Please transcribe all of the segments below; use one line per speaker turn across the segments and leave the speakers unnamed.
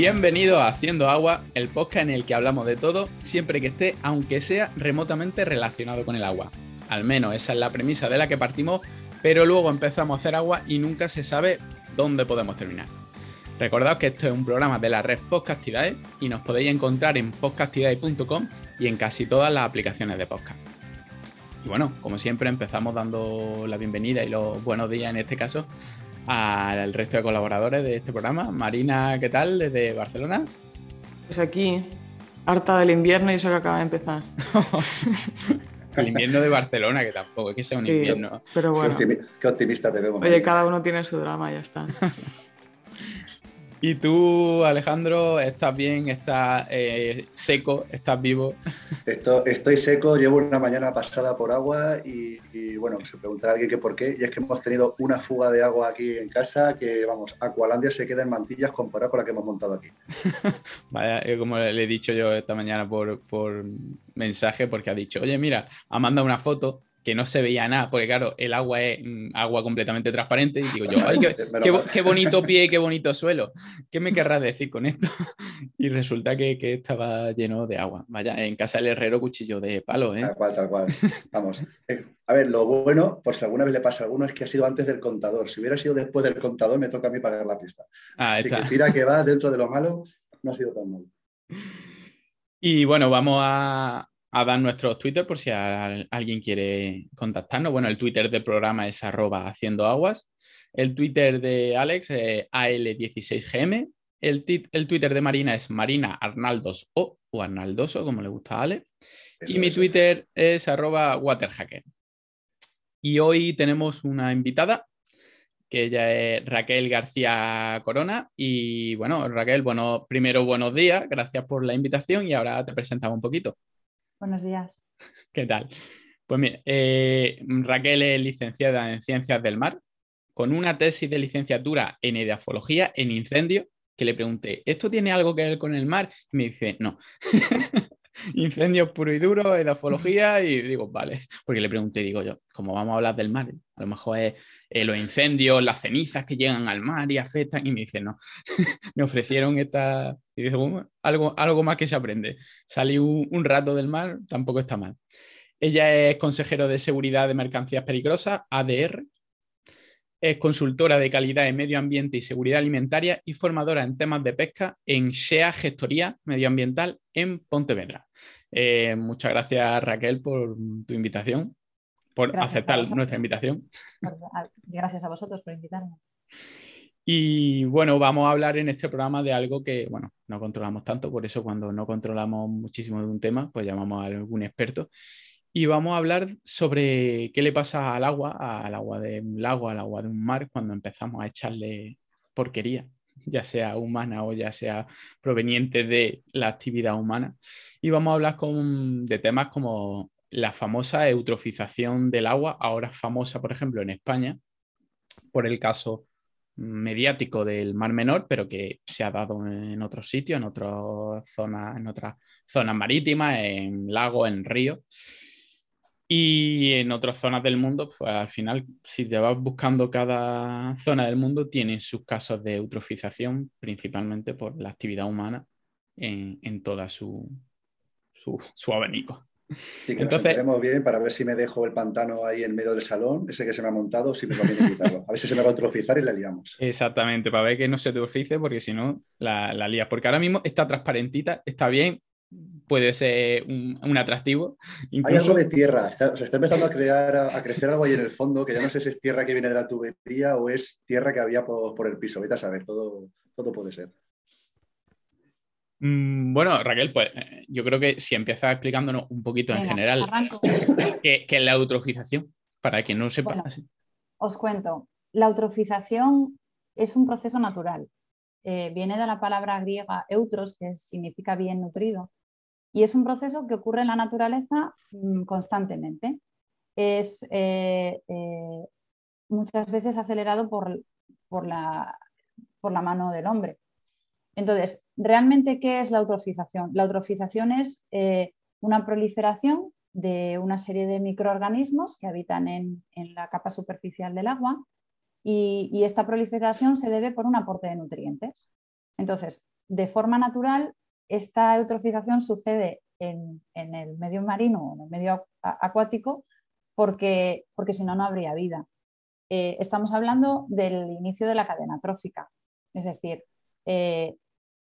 Bienvenido a Haciendo Agua, el podcast en el que hablamos de todo, siempre que esté, aunque sea remotamente relacionado con el agua. Al menos esa es la premisa de la que partimos, pero luego empezamos a hacer agua y nunca se sabe dónde podemos terminar. Recordad que esto es un programa de la red Podcastidae y nos podéis encontrar en podcastidae.com y en casi todas las aplicaciones de podcast. Y bueno, como siempre empezamos dando la bienvenida y los buenos días en este caso al resto de colaboradores de este programa. Marina, ¿qué tal? Desde Barcelona.
Pues aquí, harta del invierno y eso que acaba de empezar.
El invierno de Barcelona, que tampoco es que sea un invierno.
Pero bueno.
Qué, optimista te veo.
Oye, cada uno tiene su drama y ya está.
¿Y tú, Alejandro, estás bien? ¿Estás eh, seco? ¿Estás vivo?
estoy seco, llevo una mañana pasada por agua y, bueno, se preguntará alguien que por qué. Y es que hemos tenido una fuga de agua aquí en casa que, vamos, Aqualandia se queda en mantillas comparado con la que hemos montado aquí.
Vaya, eh, como le he dicho yo esta mañana por, por mensaje, porque ha dicho, oye, mira, ha mandado una foto que no se veía nada, porque claro, el agua es mm, agua completamente transparente y digo yo, Ay, qué, bonito pie y qué bonito suelo, ¿qué me querrás decir con esto? Y resulta que, estaba lleno de agua. Vaya, en casa del herrero cuchillo de palo, ¿eh?
Tal cual, tal cual. Vamos. Eh, a ver, lo bueno, por si alguna vez le pasa a alguno, es que ha sido antes del contador. Si hubiera sido después del contador, me toca a mí pagar la fiesta. Ah, Así que tira que va dentro de lo malo, no ha sido tan malo.
Y bueno, vamos a, a dar nuestros Twitter por si alguien quiere contactarnos. Bueno, el Twitter del programa es arroba haciendo aguas. El Twitter de Alex es AL16GM. El, el, Twitter de Marina es Marina Arnaldos o, o Arnaldoso, como le gusta a Ale. y mi Twitter es arroba waterhacker. Y hoy tenemos una invitada, que ella es Raquel García Corona. Y bueno, Raquel, bueno, primero buenos días, gracias por la invitación y ahora te presentamos un poquito.
Buenos días.
¿Qué tal? Pues mira, eh, Raquel es licenciada en Ciencias del Mar, con una tesis de licenciatura en Edafología en incendio, que le pregunté, ¿esto tiene algo que ver con el mar? Y me dice, no. Incendios puro y duro, edafología, y digo, vale, porque le pregunté, digo yo, como vamos a hablar del mar, a lo mejor es eh, los incendios, las cenizas que llegan al mar y afectan, y me dice, no, me ofrecieron esta, y dice, algo, algo más que se aprende. Salí un, rato del mar, tampoco está mal. Ella es consejero de seguridad de mercancías peligrosas, ADR, es consultora de calidad en medio ambiente y seguridad alimentaria y formadora en temas de pesca en SEA Gestoría Medioambiental en Pontevedra. Eh, muchas gracias Raquel por tu invitación por aceptar nuestra invitación.
Gracias a vosotros por invitarme.
Y bueno, vamos a hablar en este programa de algo que, bueno, no controlamos tanto, por eso cuando no controlamos muchísimo de un tema, pues llamamos a algún experto. Y vamos a hablar sobre qué le pasa al agua, al agua de un lago, al agua de un mar, cuando empezamos a echarle porquería, ya sea humana o ya sea proveniente de la actividad humana. Y vamos a hablar con, de temas como la famosa eutrofización del agua, ahora famosa, por ejemplo, en España, por el caso mediático del Mar Menor, pero que se ha dado en otros sitios, en otras zonas, en otras marítimas, en lagos, en ríos. Y en otras zonas del mundo, pues al final, si te vas buscando cada zona del mundo, tiene sus casos de eutrofización, principalmente por la actividad humana en, en toda su, su, su abanico.
Sí, que Entonces, nos bien para ver si me dejo el pantano ahí en medio del salón, ese que se me ha montado, si me conviene quitarlo. A ver si se me va a eutrofizar y la liamos.
Exactamente, para ver que no se eutrofice, porque si no, la, la lías. Porque ahora mismo está transparentita, está bien, puede ser un, atractivo.
Hay algo de tierra, está, se está empezando a, crear, a, crecer algo ahí en el fondo, que ya no sé si es tierra que viene de la tubería o es tierra que había por, por el piso. Vete a saber, todo, todo puede ser.
Mm, bueno, Raquel, pues eh, yo creo que si empiezas explicándonos un poquito en general qué, es la eutrofización, para quien no sepa.
os cuento, la eutrofización es un proceso natural. Eh, viene de la palabra griega eutros, que significa bien nutrido, y es un proceso que ocurre en la naturaleza mm, constantemente. Es eh, muchas veces acelerado por, por, la, por la mano del hombre. Entonces, ¿realmente qué es la eutrofización? La eutrofización es eh, una proliferación de una serie de microorganismos que habitan en, la capa superficial del agua y, esta proliferación se debe por un aporte de nutrientes. Entonces, de forma natural, esta eutrofización sucede en, el medio marino o en el medio acuático porque, porque si no, no habría vida. Eh, estamos hablando del inicio de la cadena trófica, es decir, eh,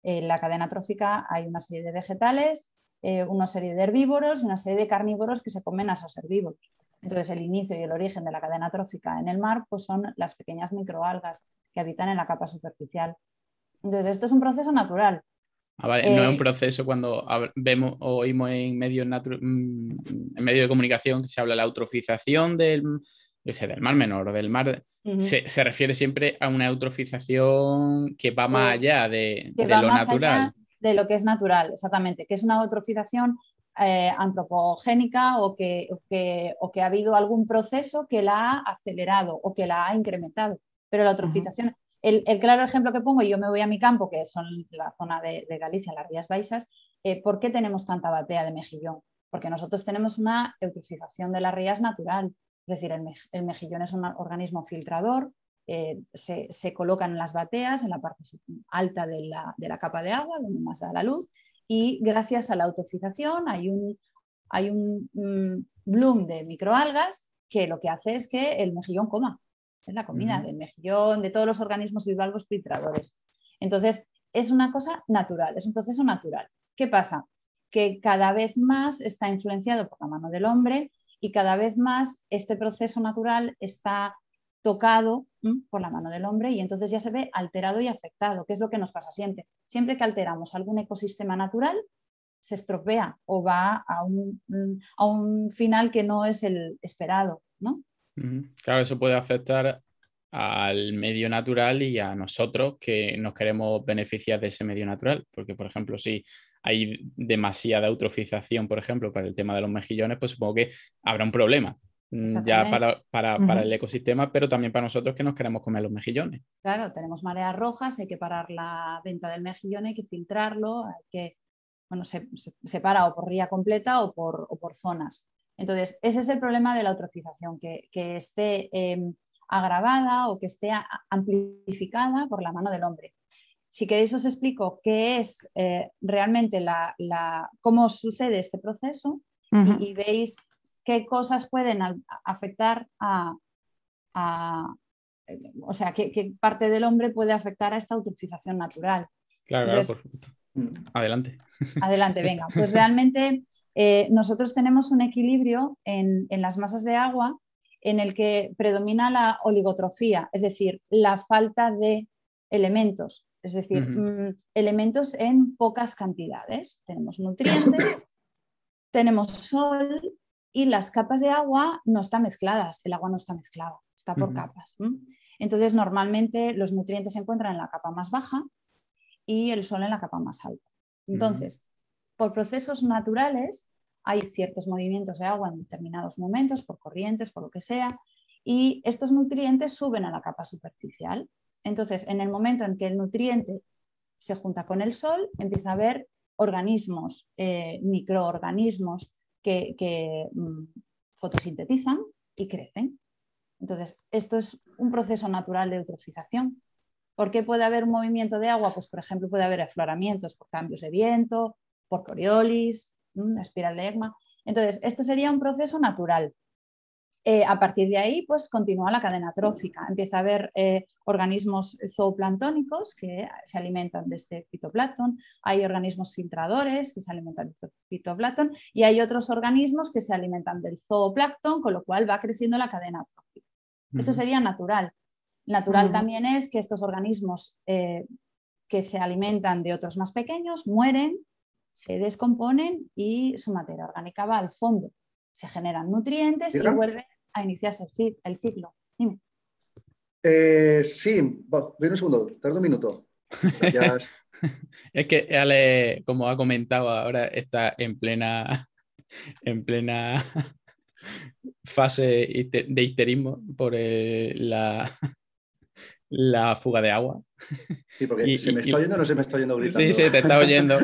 en la cadena trófica hay una serie de vegetales, eh, una serie de herbívoros y una serie de carnívoros que se comen a esos herbívoros. Entonces, el inicio y el origen de la cadena trófica en el mar pues son las pequeñas microalgas que habitan en la capa superficial. Entonces, esto es un proceso natural.
Ah, no es un eh, proceso cuando vemos o oímos en medios, mm, en medio de comunicación que se habla de la eutrofización del, del mar menor o del mar. se, refiere siempre a una eutrofización que va más allá de, lo natural.
de lo que es natural, exactamente, que es una eutrofización eh, antropogénica o que, o que, ha habido algún proceso que la ha acelerado o que la ha incrementado. Pero la eutrofización, el, claro ejemplo que pongo, y yo me voy a mi campo, que son la zona de, Galicia, las Rías Baixas, eh, ¿por qué tenemos tanta batea de mejillón? Porque nosotros tenemos una eutrofización de las rías natural, es decir, el, mejillón es un organismo filtrador, eh, se, se, colocan en las bateas, en la parte alta de la, de la, capa de agua, donde más da la luz, y gracias a la eutrofización hay un, hay un mm, bloom de microalgas que lo que hace es que el mejillón coma. Es la comida del mejillón, de todos los organismos bivalvos filtradores. Entonces, es una cosa natural, es un proceso natural. ¿Qué pasa? Que cada vez más está influenciado por la mano del hombre y cada vez más este proceso natural está tocado por la mano del hombre y entonces ya se ve alterado y afectado, que es lo que nos pasa siempre. Siempre que alteramos algún ecosistema natural, se estropea o va a un, a un final que no es el esperado. ¿no?
Claro, eso puede afectar al medio natural y a nosotros que nos queremos beneficiar de ese medio natural, porque por ejemplo, si hay demasiada eutrofización, por ejemplo, para el tema de los mejillones, pues supongo que habrá un problema Mm, ya para, para, el ecosistema, pero también para nosotros que nos queremos comer los mejillones.
Claro, tenemos mareas rojas, hay que parar la venta del mejillón, hay que filtrarlo, hay que, bueno, se, se, para o por ría completa o por, o por, zonas. Entonces, ese es el problema de la eutrofización, que, que esté em, agravada o que esté amplificada por la mano del hombre. Si queréis os explico qué es eh, realmente la, la, cómo sucede este proceso y, y, veis qué cosas pueden afectar a, o sea, qué, parte del hombre puede afectar a esta eutrofización natural.
Claro, claro, por supuesto. Adelante.
Adelante, venga. Pues realmente eh, nosotros tenemos un equilibrio en, las masas de agua en el que predomina la oligotrofía, es decir, la falta de elementos, es decir, mm, elementos en pocas cantidades. Tenemos nutrientes, tenemos sol y las capas de agua no están mezcladas, el agua no está mezclada, está por capas. Entonces, normalmente los nutrientes se encuentran en la capa más baja y el sol en la capa más alta. Entonces, por procesos naturales, hay ciertos movimientos de agua en determinados momentos, por corrientes, por lo que sea, y estos nutrientes suben a la capa superficial. Entonces, en el momento en que el nutriente se junta con el sol, empieza a haber organismos, eh, microorganismos que, mm, fotosintetizan y crecen. Entonces, esto es un proceso natural de eutrofización. ¿Por qué puede haber un movimiento de agua? Pues, por ejemplo, puede haber afloramientos por cambios de viento, por coriolis, espiral de EGMA. Entonces, esto sería un proceso natural. Eh, a partir de ahí, pues continúa la cadena trófica. Empieza a haber eh, organismos zooplanctónicos que se alimentan de este fitoplancton, hay organismos filtradores que se alimentan del fitoplancton y hay otros organismos que se alimentan del zooplancton, con lo cual va creciendo la cadena trófica. Esto sería natural. Natural también es que estos organismos eh, que se alimentan de otros más pequeños mueren, se descomponen y su materia orgánica va al fondo. Se generan nutrientes y vuelve a iniciarse el, ciclo. Dime.
Eh, sí, ven un segundo, tardo un minuto.
es que Ale, como ha comentado ahora, está en plena, en plena fase de histerismo por eh, la, la fuga de agua.
Sí, porque se me está oyendo o no se me está oyendo gritando.
Sí, sí, te está oyendo.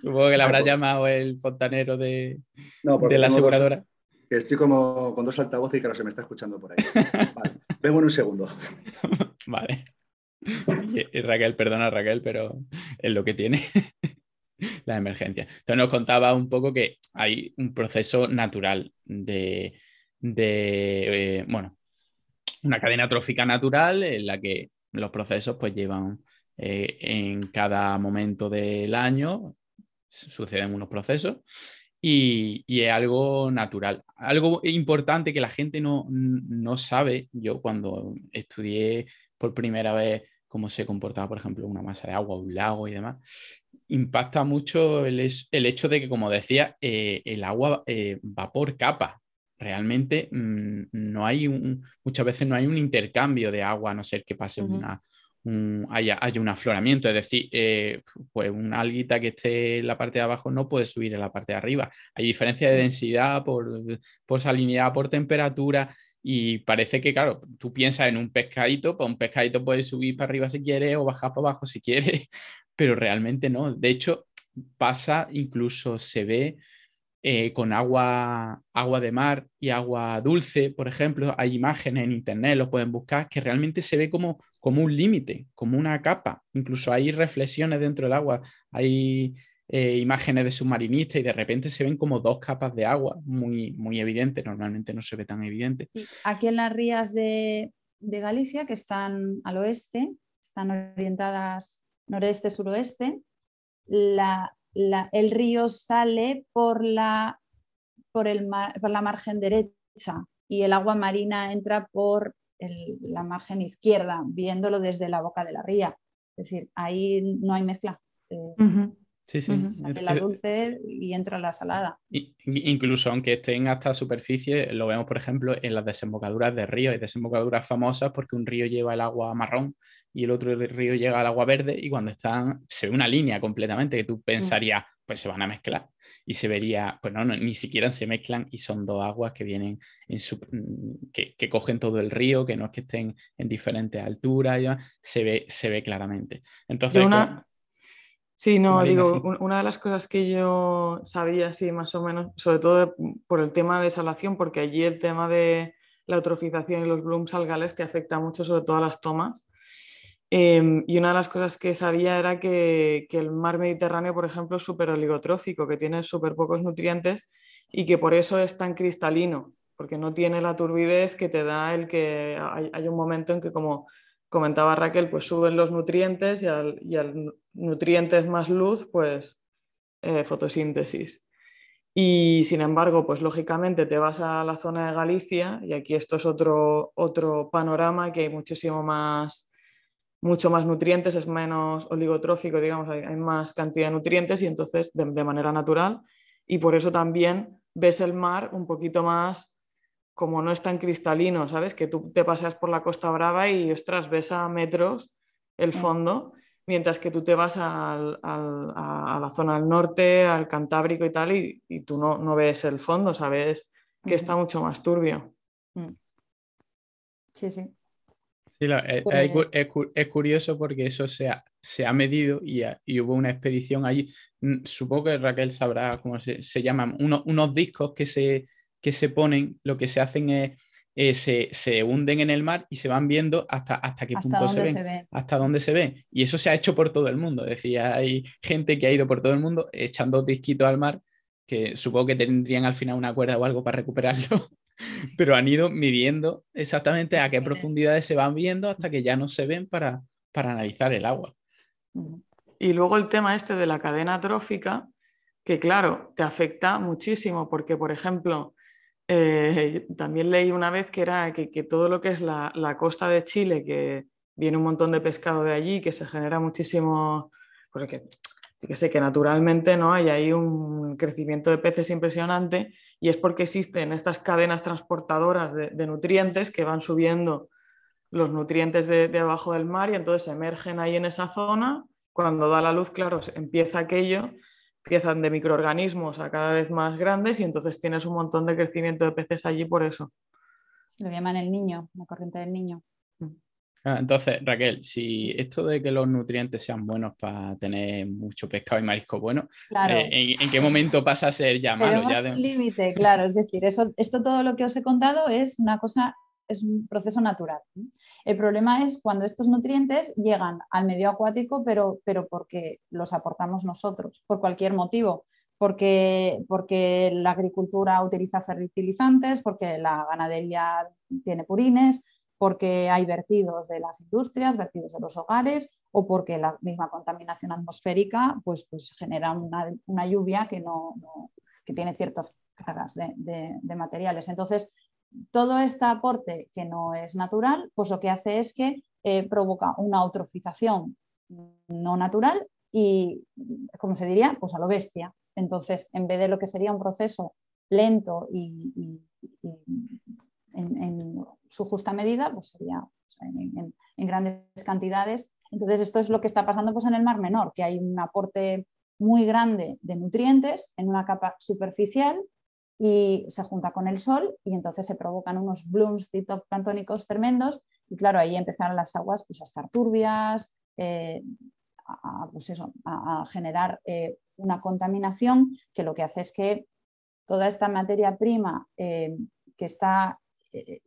Supongo que le habrá llamado el fontanero de, de la aseguradora
estoy como con dos altavoces y que ahora se me está escuchando por ahí. Vale, vengo en un segundo.
Vale. Y Raquel, perdona Raquel, pero es lo que tiene la emergencia. Entonces nos contaba un poco que hay un proceso natural de, de eh, bueno, una cadena trófica natural en la que los procesos pues llevan eh, en cada momento del año, suceden unos procesos y, es algo natural. Algo importante que la gente no, no sabe, yo cuando estudié por primera vez cómo se comportaba, por ejemplo, una masa de agua, un lago y demás, impacta mucho el, hecho de que, como decía, eh, el agua eh, va por capa. Realmente mm, no hay un, muchas veces no hay un intercambio de agua, a no ser que pase una, haya, un afloramiento, es decir, eh, pues una alguita que esté en la parte de abajo no puede subir en la parte de arriba. Hay diferencia de densidad por, por salinidad, por temperatura. Y parece que, claro, tú piensas en un pescadito, pues un pescadito puede subir para arriba si quiere o bajar para abajo si quiere, pero realmente no. De hecho, pasa, incluso se ve eh, con agua, agua de mar y agua dulce, por ejemplo, hay imágenes en internet, lo pueden buscar, que realmente se ve como, como un límite, como una capa. Incluso hay reflexiones dentro del agua, hay eh, imágenes de submarinistas y de repente se ven como dos capas de agua muy, muy evidentes, normalmente no se ve tan evidente.
Aquí en las rías de, de Galicia, que están al oeste, están orientadas noreste-suroeste, la, el río sale por la, por, el por la margen derecha y el agua marina entra por la margen izquierda, viéndolo desde la boca de la ría. Es decir, ahí no hay mezcla. Eh,
Sí, sí.
la dulce y entra la salada.
Incluso aunque estén hasta superficie, lo vemos, por ejemplo, en las desembocaduras de ríos. Hay desembocaduras famosas porque un río lleva el agua marrón y el otro río llega al agua verde y cuando están, se ve una línea completamente que tú pensarías, pues se van a mezclar. Y se vería, pues no, ni siquiera se mezclan y son dos aguas que vienen en su, mm, que, que, cogen todo el río, que no es que estén en diferentes alturas, ya, se, ve, se ve claramente. Entonces,
Sí, no, digo, una de las cosas que yo sabía, sí, más o menos, sobre todo por el tema de salación, porque allí el tema de la eutrofización y los blooms algales te afecta mucho, sobre todo a las tomas. Em, y una de las cosas que sabía era que, el mar Mediterráneo, por ejemplo, es súper oligotrófico, que tiene súper pocos nutrientes y que por eso es tan cristalino, porque no tiene la turbidez que te da el que hay un momento en que como comentaba Raquel, pues suben los nutrientes y al, y al nutrientes más luz, pues eh, fotosíntesis. Y sin embargo, pues lógicamente te vas a la zona de Galicia y aquí esto es otro, otro panorama que hay muchísimo más, mucho más nutrientes, es menos oligotrófico, digamos, hay, más cantidad de nutrientes y entonces de, de manera natural. Y por eso también ves el mar un poquito más como no es tan cristalino, ¿sabes? Que tú te paseas por la Costa Brava y, ostras, ves a metros el fondo, mientras que tú te vas a la zona del norte, al Cantábrico y tal, y, tú no, no, ves el fondo, ¿sabes? Que está mucho más turbio. Mm.
Sí, sí.
Sí, pues es, curioso porque eso se ha, se ha medido y, hubo una expedición allí. Mm, supongo que Raquel sabrá cómo se, llaman, unos discos que se, que se ponen, lo que se hacen es, eh, se, hunden en el mar y se van viendo hasta, hasta qué punto se ven, hasta dónde se ve. Y eso se ha hecho por todo el mundo. Decía, hay gente que ha ido por todo el mundo echando disquitos al mar, que supongo que tendrían al final una cuerda o algo para recuperarlo, pero han ido midiendo exactamente a qué profundidades se van viendo hasta que ya no se ven para, para analizar el agua.
Y luego el tema este de la cadena trófica, que claro, te afecta muchísimo porque, por ejemplo, eh, también leí una vez que era que, todo lo que es la, costa de Chile, que viene un montón de pescado de allí, que se genera muchísimo, porque que sé que naturalmente no hay ahí un crecimiento de peces impresionante y es porque existen estas cadenas transportadoras de, nutrientes que van subiendo los nutrientes de, de, abajo del mar y entonces emergen ahí en esa zona. Cuando da la luz, claro, empieza aquello empiezan de microorganismos a cada vez más grandes y entonces tienes un montón de crecimiento de peces allí por eso.
Lo llaman el niño, la corriente del niño. Mm.
Ah, entonces, Raquel, si esto de que los nutrientes sean buenos para tener mucho pescado y marisco bueno, eh, ¿en, qué momento pasa a ser ya malo?
Ya límite, claro, es decir, eso, esto todo lo que os he contado es una cosa es un proceso natural. El problema es cuando estos nutrientes llegan al medio acuático, pero, pero porque los aportamos nosotros, por cualquier motivo. Porque, porque la agricultura utiliza fertilizantes, porque la ganadería tiene purines, porque hay vertidos de las industrias, vertidos de los hogares o porque la misma contaminación atmosférica pues, pues genera una, lluvia que, no, que tiene ciertas cargas de, materiales. Entonces, todo este aporte que no es natural, pues lo que hace es que eh, provoca una eutrofización no natural y, como se diría, pues a lo bestia. Entonces, en vez de lo que sería un proceso lento y, en, su justa medida, pues sería en, grandes cantidades. Entonces, esto es lo que está pasando pues, en el Mar Menor, que hay un aporte muy grande de nutrientes en una capa superficial y se junta con el sol y entonces se provocan unos blooms fitoplanctónicos tremendos y claro, ahí empezaron las aguas pues, a estar turbias, eh, a, pues eso, a, generar eh, una contaminación que lo que hace es que toda esta materia prima eh, que está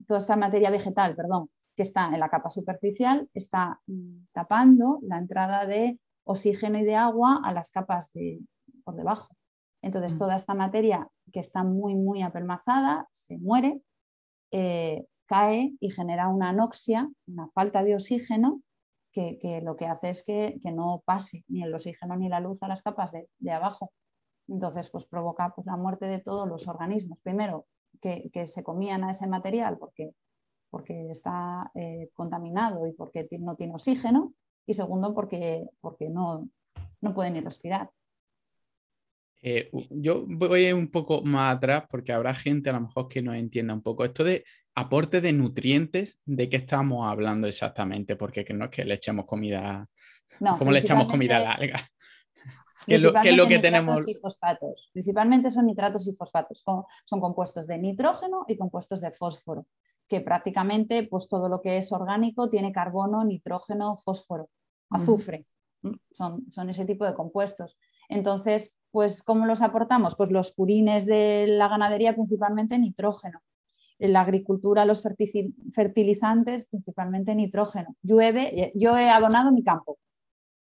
toda esta materia vegetal, perdón, que está en la capa superficial, está tapando la entrada de oxígeno y de agua a las capas de, por debajo. Entonces, mm. toda esta materia que está muy, muy apelmazada se muere, eh, cae y genera una anoxia, una falta de oxígeno, que, lo que hace es que, no pase ni el oxígeno ni la luz a las capas de, abajo. Entonces, pues provoca pues, la muerte de todos los organismos. Primero, que, se comían a ese material porque, porque está eh, contaminado y porque no tiene oxígeno, y segundo, porque, porque no, no pueden ni respirar.
Eh, yo voy un poco más atrás porque habrá gente a lo mejor que no entienda un poco esto de aporte de nutrientes, ¿de qué estamos hablando exactamente? Porque no es que le echemos comida, no, ¿cómo le echamos comida a la alga?
¿Qué es lo, que tenemos? Y fosfatos. Principalmente son nitratos y fosfatos. Son compuestos de nitrógeno y compuestos de fósforo, que prácticamente pues, todo lo que es orgánico tiene carbono, nitrógeno, fósforo, azufre. Son, son ese tipo de compuestos. Entonces, pues, ¿cómo los aportamos? Pues los purines de la ganadería, principalmente nitrógeno. En la agricultura, los fertilizantes, principalmente nitrógeno. Llueve, yo he abonado mi campo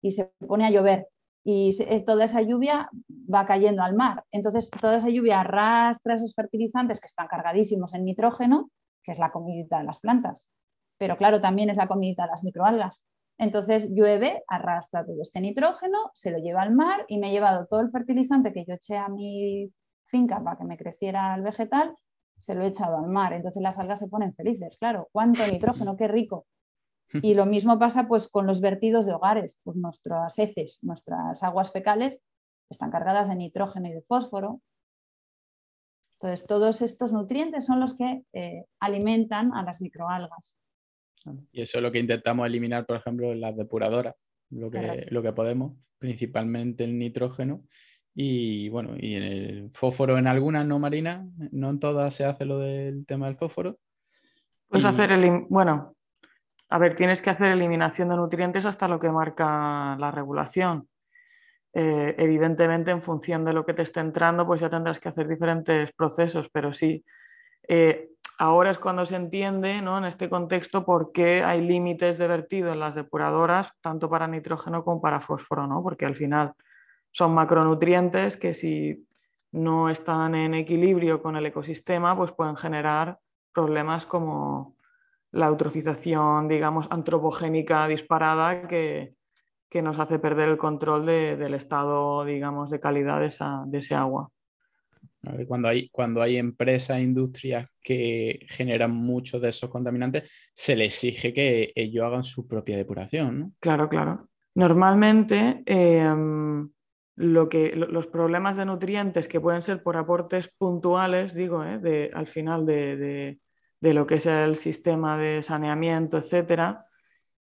y se pone a llover y eh, toda esa lluvia va cayendo al mar. Entonces, toda esa lluvia arrastra esos fertilizantes que están cargadísimos en nitrógeno, que es la comidita de las plantas. Pero claro, también es la comidita de las microalgas. Entonces llueve, arrastra todo este nitrógeno, se lo lleva al mar y me he llevado todo el fertilizante que yo eché a mi finca para que me creciera el vegetal, se lo he echado al mar. Entonces las algas se ponen felices, claro, cuánto nitrógeno, qué rico. Y lo mismo pasa pues con los vertidos de hogares, pues nuestras heces, nuestras aguas fecales están cargadas de nitrógeno y de fósforo. Entonces, todos estos nutrientes son los que eh, alimentan a las microalgas.
Y eso es lo que intentamos eliminar, por ejemplo, en las depuradoras, lo que, lo que podemos, principalmente el nitrógeno. Y bueno, y en el fósforo en algunas no marinas, no en todas se hace lo del tema del fósforo.
Puedes hacer el, bueno, a ver, tienes que hacer eliminación de nutrientes hasta lo que marca la regulación. Eh, evidentemente, en función de lo que te esté entrando, pues ya tendrás que hacer diferentes procesos, pero sí, eh, ahora es cuando se entiende ¿no? en este contexto por qué hay límites de vertido en las depuradoras, tanto para nitrógeno como para fósforo, ¿no? porque al final son macronutrientes que si no están en equilibrio con el ecosistema, pues pueden generar problemas como la eutrofización, digamos, antropogénica disparada que, nos hace perder el control del estado, digamos, de calidad de, esa, de ese agua.
Cuando hay, cuando hay empresas, industrias que generan muchos de esos contaminantes, se les exige que ellos hagan su propia depuración. ¿no?
Claro, claro. Normalmente, em, lo que, los problemas de nutrientes que pueden ser por aportes puntuales, digo, ¿eh? al final de, de lo que es el sistema de saneamiento, etcétera,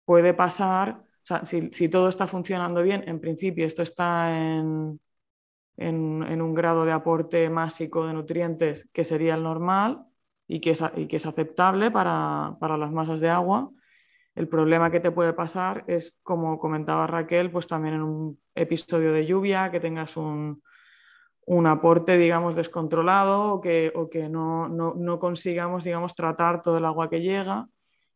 puede pasar, si, todo está funcionando bien, en principio esto está en, en, un grado de aporte másico de nutrientes que sería el normal y que es, que es aceptable para, las masas de agua. El problema que te puede pasar es, como comentaba Raquel, pues también en un episodio de lluvia, que tengas un, un aporte, digamos, descontrolado o que, o que no, no, consigamos, digamos, tratar todo el agua que llega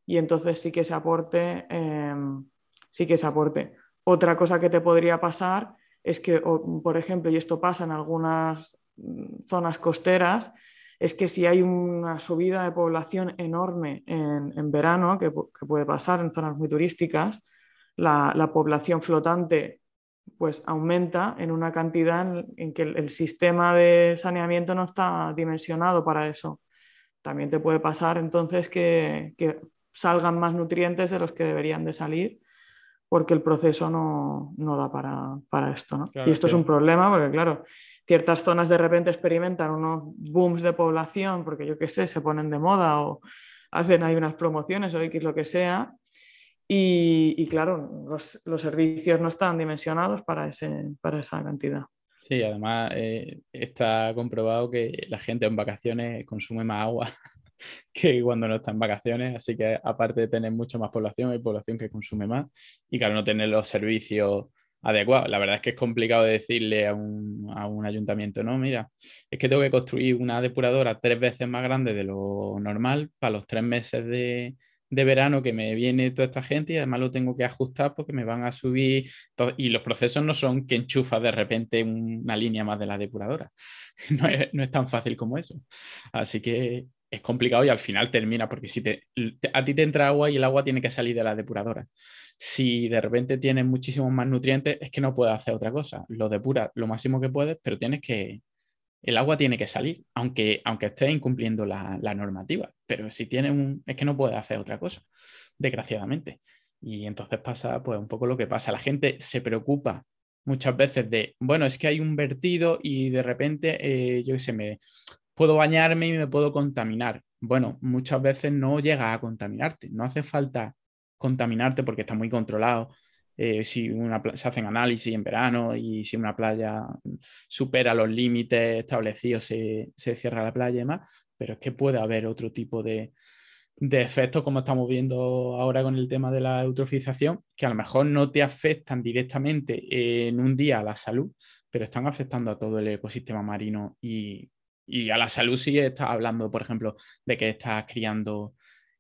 y entonces sí que ese aporte, em, sí que ese aporte. Otra cosa que te podría pasar es que, por ejemplo, y esto pasa en algunas mm, zonas costeras, es que si hay una subida de población enorme en, verano, que, puede pasar en zonas muy turísticas, la, la población flotante pues aumenta en una cantidad en, que el, sistema de saneamiento no está dimensionado para eso. También te puede pasar entonces que, salgan más nutrientes de los que deberían de salir porque el proceso no, da para, esto. y esto es un problema porque, claro, ciertas zonas de repente experimentan unos booms de población porque, yo qué sé, se ponen de moda o hacen ahí unas promociones o X lo que sea y, claro, los, servicios no están dimensionados para, ese, para esa cantidad.
Sí, además eh, está comprobado que la gente en vacaciones consume más agua que cuando no está en vacaciones, así que aparte de tener mucha más población, hay población que consume más y claro, no tener los servicios adecuados. La verdad es que es complicado decirle a un, a un, ayuntamiento, no, mira, es que tengo que construir una depuradora tres veces más grande de lo normal para los tres meses de, de verano que me viene toda esta gente y además lo tengo que ajustar porque me van a subir y los procesos no son que enchufa de repente una línea más de la depuradora. No es, tan fácil como eso. Así que es complicado y al final termina porque si te, a ti te entra agua y el agua tiene que salir de la depuradora. Si de repente tienes muchísimos más nutrientes es que no puedes hacer otra cosa. Lo depuras lo máximo que puedes, pero tienes que, el agua tiene que salir, aunque, aunque estés incumpliendo la, normativa. Pero si tiene un, es que no puede hacer otra cosa, desgraciadamente. Y entonces pasa pues un poco lo que pasa. La gente se preocupa muchas veces de, bueno, es que hay un vertido y de repente, eh, yo sé, me puedo bañarme y me puedo contaminar. Bueno, muchas veces no llega a contaminarte, no hace falta contaminarte porque está muy controlado eh, si se hacen análisis en verano y si una playa supera los límites establecidos, se, cierra la playa y demás, pero es que puede haber otro tipo de, de efectos, como estamos viendo ahora con el tema de la eutrofización, que a lo mejor no te afectan directamente en un día a la salud, pero están afectando a todo el ecosistema marino y, a la salud sí estás hablando, por ejemplo, de que estás criando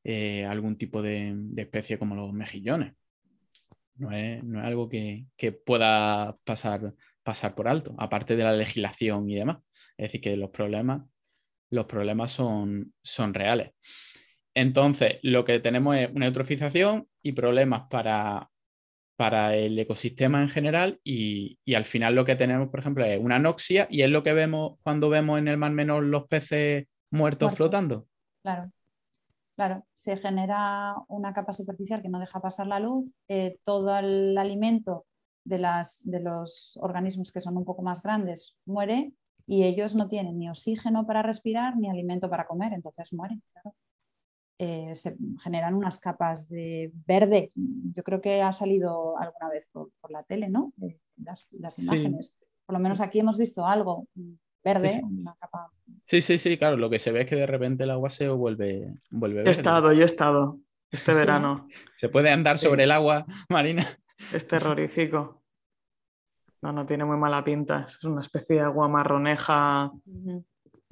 eh, algún tipo de, especie como los mejillones. No es, algo que, pueda pasar, pasar por alto, aparte de la legislación y demás. Es decir, que los problemas, los problemas son, son reales. Entonces, lo que tenemos es una eutrofización y problemas para, para el ecosistema en general y, al final lo que tenemos, por ejemplo, es una anoxia y es lo que vemos cuando vemos en el mar menor los peces muertos flotando.
Claro. Claro, se genera una capa superficial que no deja pasar la luz, eh, todo el alimento de, las, de los organismos que son un poco más grandes muere y ellos no tienen ni oxígeno para respirar ni alimento para comer, entonces mueren. Eh, se generan unas capas de verde. Yo creo que ha salido alguna vez por, la tele, ¿no? Eh, las, imágenes. Por lo menos aquí hemos visto algo verde, una capa.
Sí, sí, sí, claro. Lo que se ve es que de repente el agua se vuelve, vuelve
verde. Yo he estado, yo he estado este verano.
¿Se puede andar sobre el agua, Marina?
Es terrorífico. No, no tiene muy mala pinta. Es una especie de agua marroneja,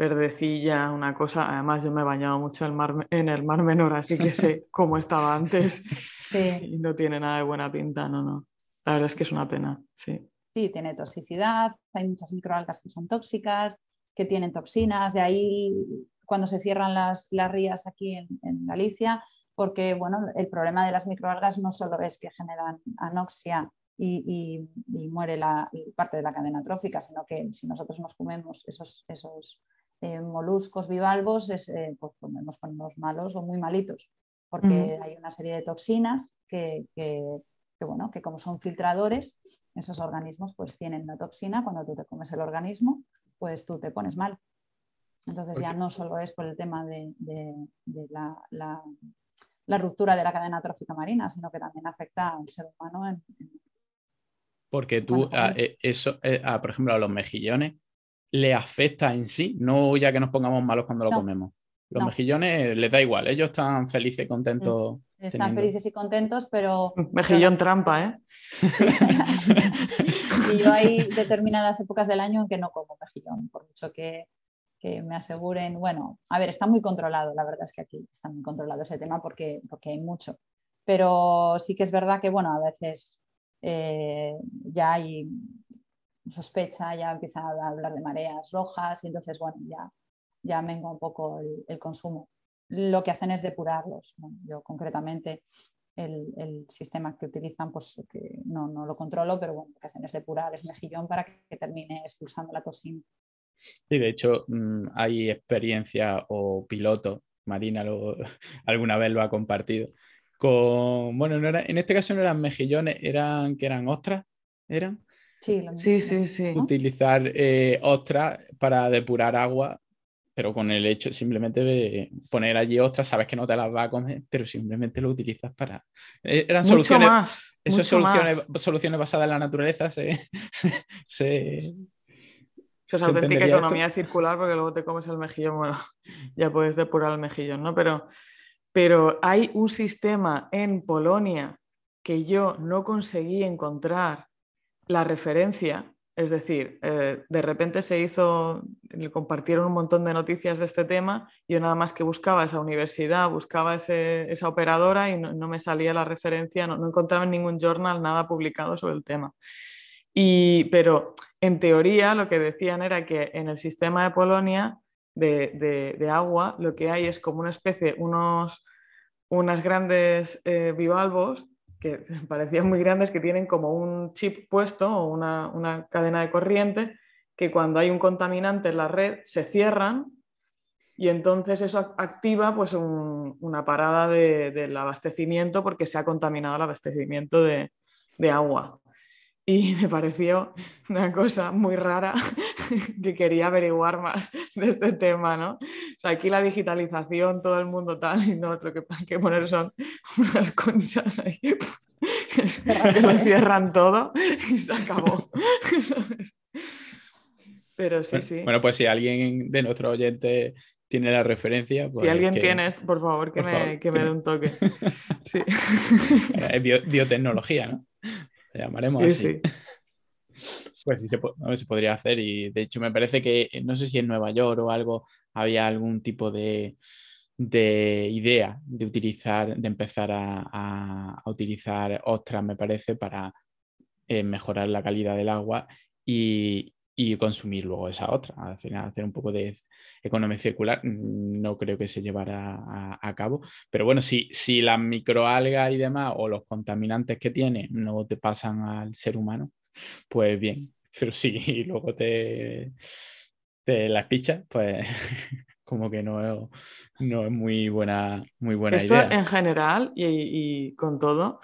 verdecilla, una cosa. Además, yo me he bañado mucho en el mar, en el mar menor, así que sé cómo estaba antes. Y no tiene nada de buena pinta, no, no. La verdad es que es una pena, sí.
Sí, tiene toxicidad, hay muchas microalgas que son tóxicas, que tienen toxinas, de ahí cuando se cierran las, rías aquí en, Galicia, porque bueno, el problema de las microalgas no solo es que generan anoxia y, muere la parte de la cadena trófica, sino que si nosotros nos comemos esos, esos eh, moluscos bivalvos, es, eh, pues comemos con los malos o muy malitos, porque hay una serie de toxinas que, que, bueno, que como son filtradores, esos organismos pues tienen la toxina, cuando tú te comes el organismo, pues tú te pones mal. Entonces ya no solo es por el tema de, la, ruptura de la cadena trófica marina, sino que también afecta al ser humano.
Porque tú, ah, eh, eso, eh, ah, por ejemplo, a los mejillones, ¿le afecta en sí? No ya que nos pongamos malos cuando lo comemos. Los mejillones les da igual, ellos están felices y contentos.
están felices y contentos, pero...
Mejillón trampa, ¿eh?
y yo hay determinadas épocas del año en que no como mejillón, por mucho que, me aseguren, bueno, a ver, está muy controlado, la verdad es que aquí está muy controlado ese tema porque, porque hay mucho, pero sí que es verdad que, bueno, a veces eh, ya hay sospecha, ya empieza a hablar de mareas rojas y entonces, bueno, ya, ya un poco el consumo lo que hacen es depurarlos. yo concretamente el, sistema que utilizan, pues que no, lo controlo, pero bueno, lo que hacen es depurar es mejillón para que termine expulsando la toxina.
Sí, de hecho, mm, hay experiencia o piloto, Marina alguna vez lo ha compartido, con, bueno, no era, en este caso no eran mejillones, eran que eran ostras, ¿eran?
Sí, sí, sí, sí,
Utilizar eh, ostras para depurar agua pero con el hecho simplemente de poner allí ostras, sabes que no te las va a comer, pero simplemente lo utilizas para...
Eh, eran soluciones... Más,
esas soluciones, soluciones basadas en la naturaleza se... se,
Eso es auténtica economía circular porque luego te comes el mejillón, bueno, ya puedes depurar el mejillón, ¿no? Pero, pero hay un sistema en Polonia que yo no conseguí encontrar la referencia es decir, eh, de repente se hizo, compartieron un montón de noticias de este tema, yo nada más que buscaba esa universidad, buscaba esa operadora y no, me salía la referencia, no, encontraba en ningún journal nada publicado sobre el tema. pero en teoría lo que decían era que en el sistema de Polonia de, agua lo que hay es como una especie, unos, unas grandes eh, bivalvos que parecían muy grandes, que tienen como un chip puesto o una, cadena de corriente, que cuando hay un contaminante en la red se cierran y entonces eso activa pues una parada del abastecimiento porque se ha contaminado el abastecimiento de, de agua y me pareció una cosa muy rara que quería averiguar más de este tema, ¿no? O sea, aquí la digitalización, todo el mundo tal, y no, lo que hay que poner son unas conchas ahí que se cierran todo y se acabó. Pero sí, sí.
Bueno, pues si alguien de nuestro oyente tiene la referencia. Pues
si alguien tiene, por favor, que, me, que me dé un toque. Sí.
Es biotecnología, ¿no? Llamaremos así. Pues sí, se, se, podría hacer y de hecho me parece que, no sé si en Nueva York o algo, había algún tipo de, idea de utilizar, de empezar a, utilizar ostras, me parece, para eh, mejorar la calidad del agua y, y consumir luego esa otra. Al final, hacer un poco de economía circular mm, no creo que se llevara a, cabo. Pero bueno, si, si las microalgas y demás o los contaminantes que tiene no te pasan al ser humano, pues bien. Pero si luego te, te las pichas, pues como que no, no es muy buena, muy buena
Esto
idea.
en general y, y con todo,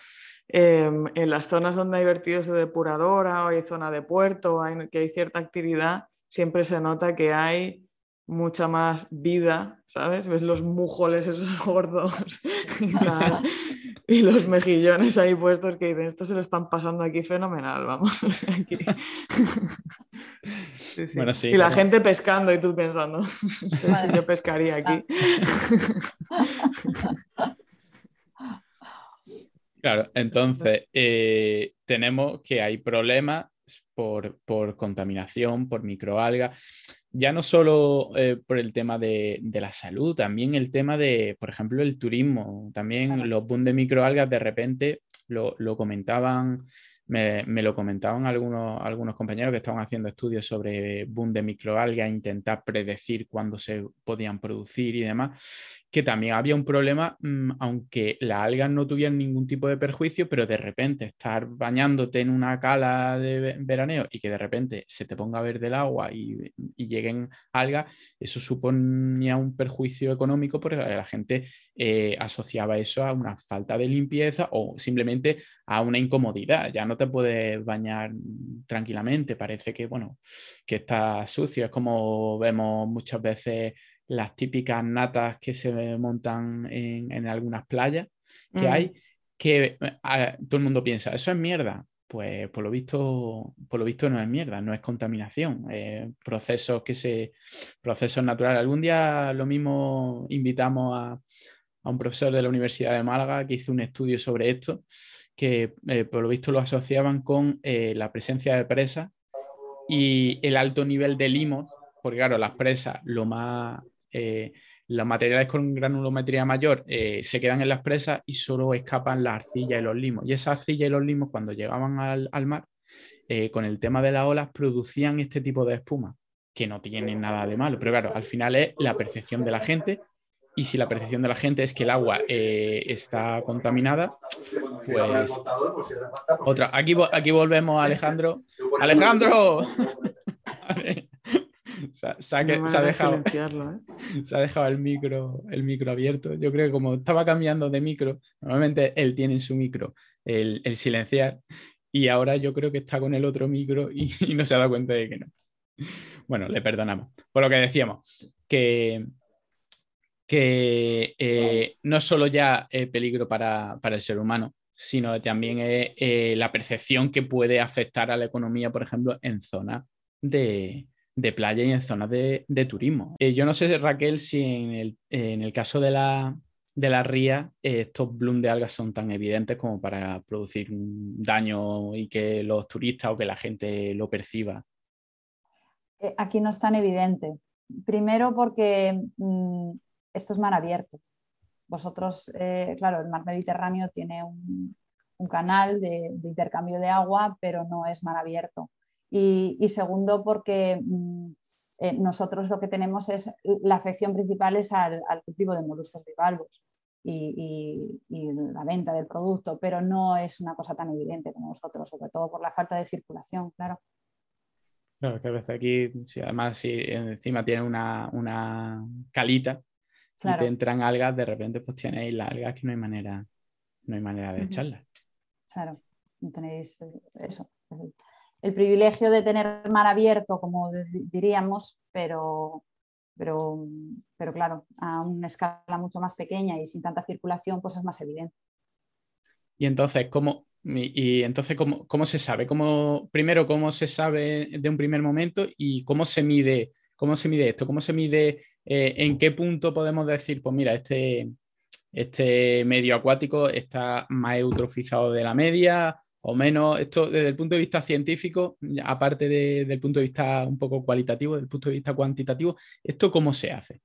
Em, en las zonas donde hay vertidos de depuradora o hay zona de puerto, hay, que hay cierta actividad, siempre se nota que hay mucha más vida, ¿sabes? Ves los mujoles esos gordos y, los mejillones ahí puestos que dicen, esto se lo están pasando aquí fenomenal, vamos. Aquí. y la gente pescando y tú pensando, no sé si yo pescaría aquí.
Claro, entonces eh, tenemos que hay problemas por, contaminación, por microalgas, ya no solo eh, por el tema de, la salud, también el tema de, por ejemplo, el turismo, también los boom de microalgas de repente lo, comentaban. Me, lo comentaban algunos, algunos compañeros que estaban haciendo estudios sobre boom de microalgas, intentar predecir cuándo se podían producir y demás que también había un problema, mm, aunque las algas no tuvieran ningún tipo de perjuicio, pero de repente estar bañándote en una cala de veraneo y que de repente se te ponga verde el agua y, lleguen algas, eso suponía un perjuicio económico porque la gente eh, asociaba eso a una falta de limpieza o simplemente a una incomodidad. Ya no te puedes bañar tranquilamente, parece que, bueno, que está sucio. Es como vemos muchas veces las típicas natas que se montan en, algunas playas que hay, que todo el mundo piensa, eso es mierda. Pues por lo visto, por lo visto no es mierda, no es contaminación, procesos que se, procesos naturales. Algún día lo mismo invitamos a, a un profesor de la Universidad de Málaga que hizo un estudio sobre esto, que eh, por lo visto lo asociaban con eh, la presencia de presas y el alto nivel de limos, porque claro, las presas, lo más, eh, los materiales con granulometría mayor se quedan en las presas y solo escapan la arcilla y los limos. Y esa arcilla y los limos cuando llegaban al, al mar, con el tema de las olas, producían este tipo de espuma, que no tienen nada de malo, pero claro, al final es la percepción de la gente y si la percepción de la gente es que el agua eh, está contaminada, pues otra. Aquí, aquí volvemos a Alejandro. Alejandro. se, ha, dejado, ¿eh? se ha dejado el micro, el micro abierto. Yo creo que como estaba cambiando de micro, normalmente él tiene en su micro el, silenciar y ahora yo creo que está con el otro micro y, y no se ha dado cuenta de que no. Bueno, le perdonamos. Por lo que decíamos, que, que eh, no solo ya es peligro para, el ser humano, sino también es eh, la percepción que puede afectar a la economía, por ejemplo, en zonas de, playa y en zonas de, turismo. Eh, yo no sé, Raquel, si en el, caso de la, de la ría estos bloom de algas son tan evidentes como para producir un daño y que los turistas o que la gente lo perciba.
Aquí no es tan evidente. Primero porque mm, esto es mar abierto. Vosotros, eh, claro, el mar Mediterráneo tiene un, canal de, intercambio de agua, pero no es mar abierto. Y, segundo, porque mm, eh, nosotros lo que tenemos es, la afección principal es al, cultivo de moluscos bivalvos y, y, la venta del producto, pero no es una cosa tan evidente como vosotros, sobre todo por la falta de circulación, claro.
Claro, que a veces aquí, si además si encima tiene una, una calita, si te entran algas, de repente pues tenéis las algas que no hay manera, no hay manera de echarlas.
Claro, tenéis eh, eso. El, privilegio de tener mar abierto, como diríamos, pero, pero, pero claro, a una escala mucho más pequeña y sin tanta circulación, pues es más evidente.
Y entonces, ¿cómo, y entonces, ¿cómo, cómo se sabe? ¿Cómo, primero, ¿cómo se sabe de un primer momento y cómo se mide, cómo se mide esto? ¿Cómo se mide eh, ¿en qué punto podemos decir, pues mira, este, este medio acuático está más eutrofizado de la media o menos? Esto desde el punto de vista científico, aparte del punto de vista un poco cualitativo, desde el punto de vista cuantitativo, ¿esto cómo se hace?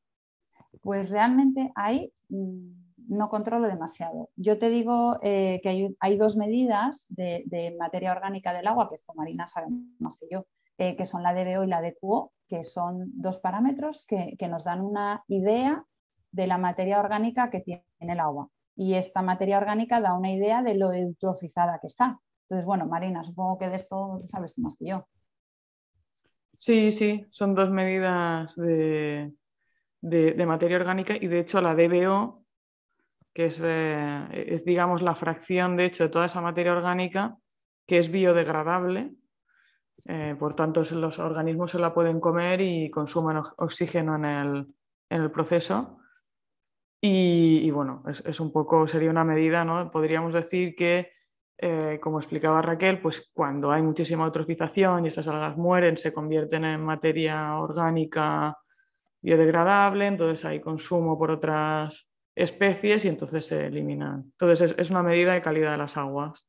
Pues realmente ahí mm, no controlo demasiado. Yo te digo eh, que hay, dos medidas de, materia orgánica del agua, que esto Marina sabe más que yo, eh, que son la DBO y la DQO, que son dos parámetros que, nos dan una idea de la materia orgánica que tiene el agua. Y esta materia orgánica da una idea de lo eutrofizada que está. Entonces, bueno, Marina, supongo que de esto sabes más que yo.
Sí, sí, son dos medidas de, materia orgánica y de hecho la DBO, que es, eh, es, digamos la fracción de hecho de toda esa materia orgánica que es biodegradable, eh, por tanto, los organismos se la pueden comer y consumen oxígeno en el, proceso. Y, bueno, es, un poco, sería una medida, ¿no? Podríamos decir que, eh, como explicaba Raquel, pues cuando hay muchísima eutrofización y estas algas mueren, se convierten en materia orgánica biodegradable, entonces hay consumo por otras especies y entonces se eliminan. Entonces es una medida de calidad de las aguas.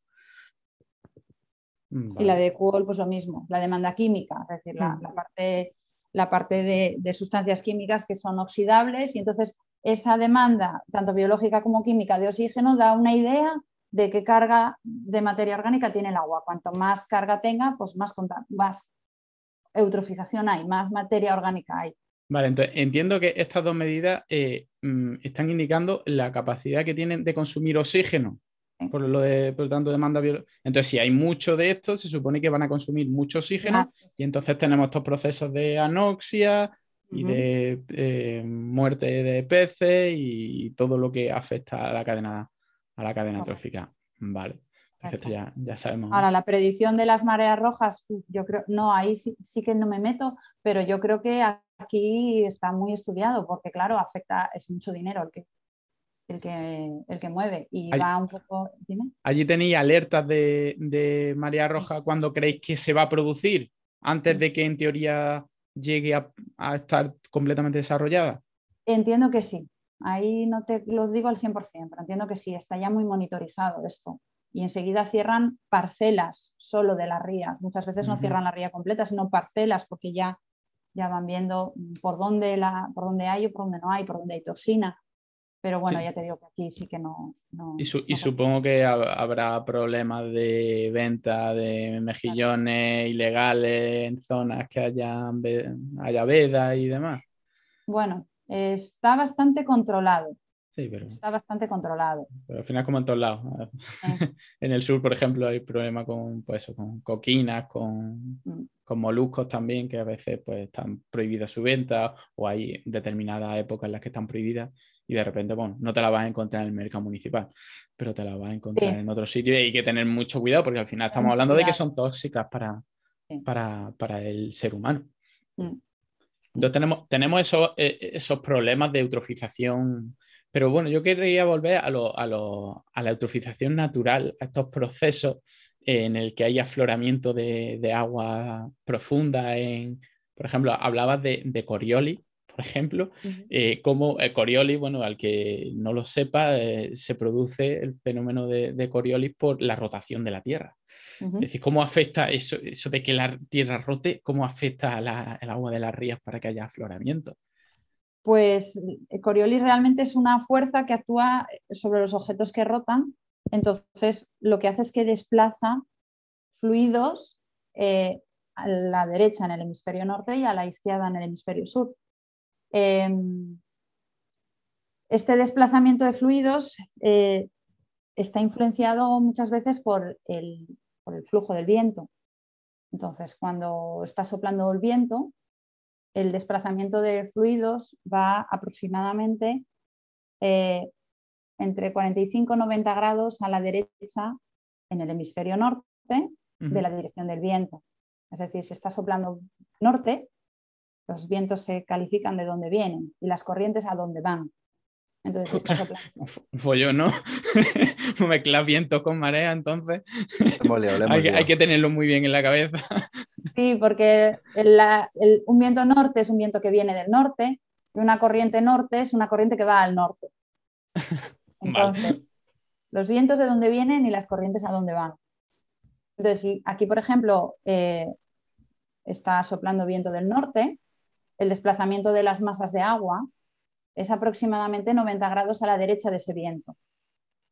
Y la de QOL, pues lo mismo, la demanda química, es decir, la, parte, la parte de, sustancias químicas que son oxidables y entonces esa demanda, tanto biológica como química de oxígeno, da una idea de qué carga de materia orgánica tiene el agua. Cuanto más carga tenga, pues más, más eutrofización hay, más materia orgánica hay.
Vale, entonces entiendo que estas dos medidas eh, mm, están indicando la capacidad que tienen de consumir oxígeno por lo de, por tanto, demanda biológica. Entonces, si hay mucho de esto, se supone que van a consumir mucho oxígeno y entonces tenemos estos procesos de anoxia y de eh, muerte de peces y todo lo que afecta a la cadena, a la cadena trófica. Vale. Perfecto, ya, ya, sabemos.
Ahora, la predicción de las mareas rojas, yo creo, no, ahí sí, sí, que no me meto, pero yo creo que aquí está muy estudiado porque, claro, afecta, es mucho dinero el que el que, el que mueve. Y va un poco.
Allí tenéis alertas de, de marea roja cuando creéis que se va a producir, antes de que en teoría llegue a, estar completamente desarrollada.
Entiendo que sí. Ahí no te lo digo al 100%, pero entiendo que sí, está ya muy monitorizado esto. Y enseguida cierran parcelas solo de las rías. Muchas veces no cierran la ría completa, sino parcelas, porque ya, ya van viendo por dónde, la, por dónde hay o por dónde no hay, por dónde hay toxina. Pero bueno, ya te digo que aquí sí que no.
y, supongo que habrá problemas de venta de mejillones ilegales en zonas que haya, haya veda y demás.
Bueno, está bastante controlado. Sí, pero... Está bastante controlado.
Pero al final como en todos lados. en el sur, por ejemplo, hay problemas con, pues, con coquinas, con, mm. con, moluscos también, que a veces pues, están prohibidas su venta o hay determinadas épocas en las que están prohibidas y de repente, bueno, no te la vas a encontrar en el mercado municipal, pero te la vas a encontrar en otro sitio y hay que tener mucho cuidado porque al final estamos hablando de que son tóxicas para, para, el ser humano. Mm. Entonces tenemos, tenemos esos, eh, esos problemas de eutrofización, pero bueno, yo querría volver a, a, la eutrofización natural, a estos procesos en el que hay afloramiento de, agua profunda en, por ejemplo, hablabas de, de Corioli, por ejemplo, eh, como eh, Coriolis, bueno, al que no lo sepa, eh, se produce el fenómeno de, Coriolis por la rotación de la Tierra. Es decir, ¿cómo afecta eso, eso de que la Tierra rote, cómo afecta el agua de las rías para que haya afloramiento?
Pues Coriolis realmente es una fuerza que actúa sobre los objetos que rotan, entonces lo que hace es que desplaza fluidos a la derecha en el hemisferio norte y a la izquierda en el hemisferio sur. Em, este desplazamiento de fluidos eh, está influenciado muchas veces por el, flujo del viento. Entonces, cuando está soplando el viento, el desplazamiento de fluidos va aproximadamente eh, entre 45 y 90 grados a la derecha en el hemisferio norte de la dirección del viento. Es decir, si está soplando norte, los vientos se califican de dónde vienen y las corrientes a dónde van. Entonces,
yo ¿no? Mezclar viento con marea, entonces. hay, que tenerlo muy bien en la cabeza.
sí, porque un viento norte es un viento que viene del norte y una corriente norte es una corriente que va al norte. Entonces, los vientos de dónde vienen y las corrientes a dónde van. Entonces, si aquí, por ejemplo, eh, está soplando viento del norte, el desplazamiento de las masas de agua es aproximadamente 90 grados a la derecha de ese viento.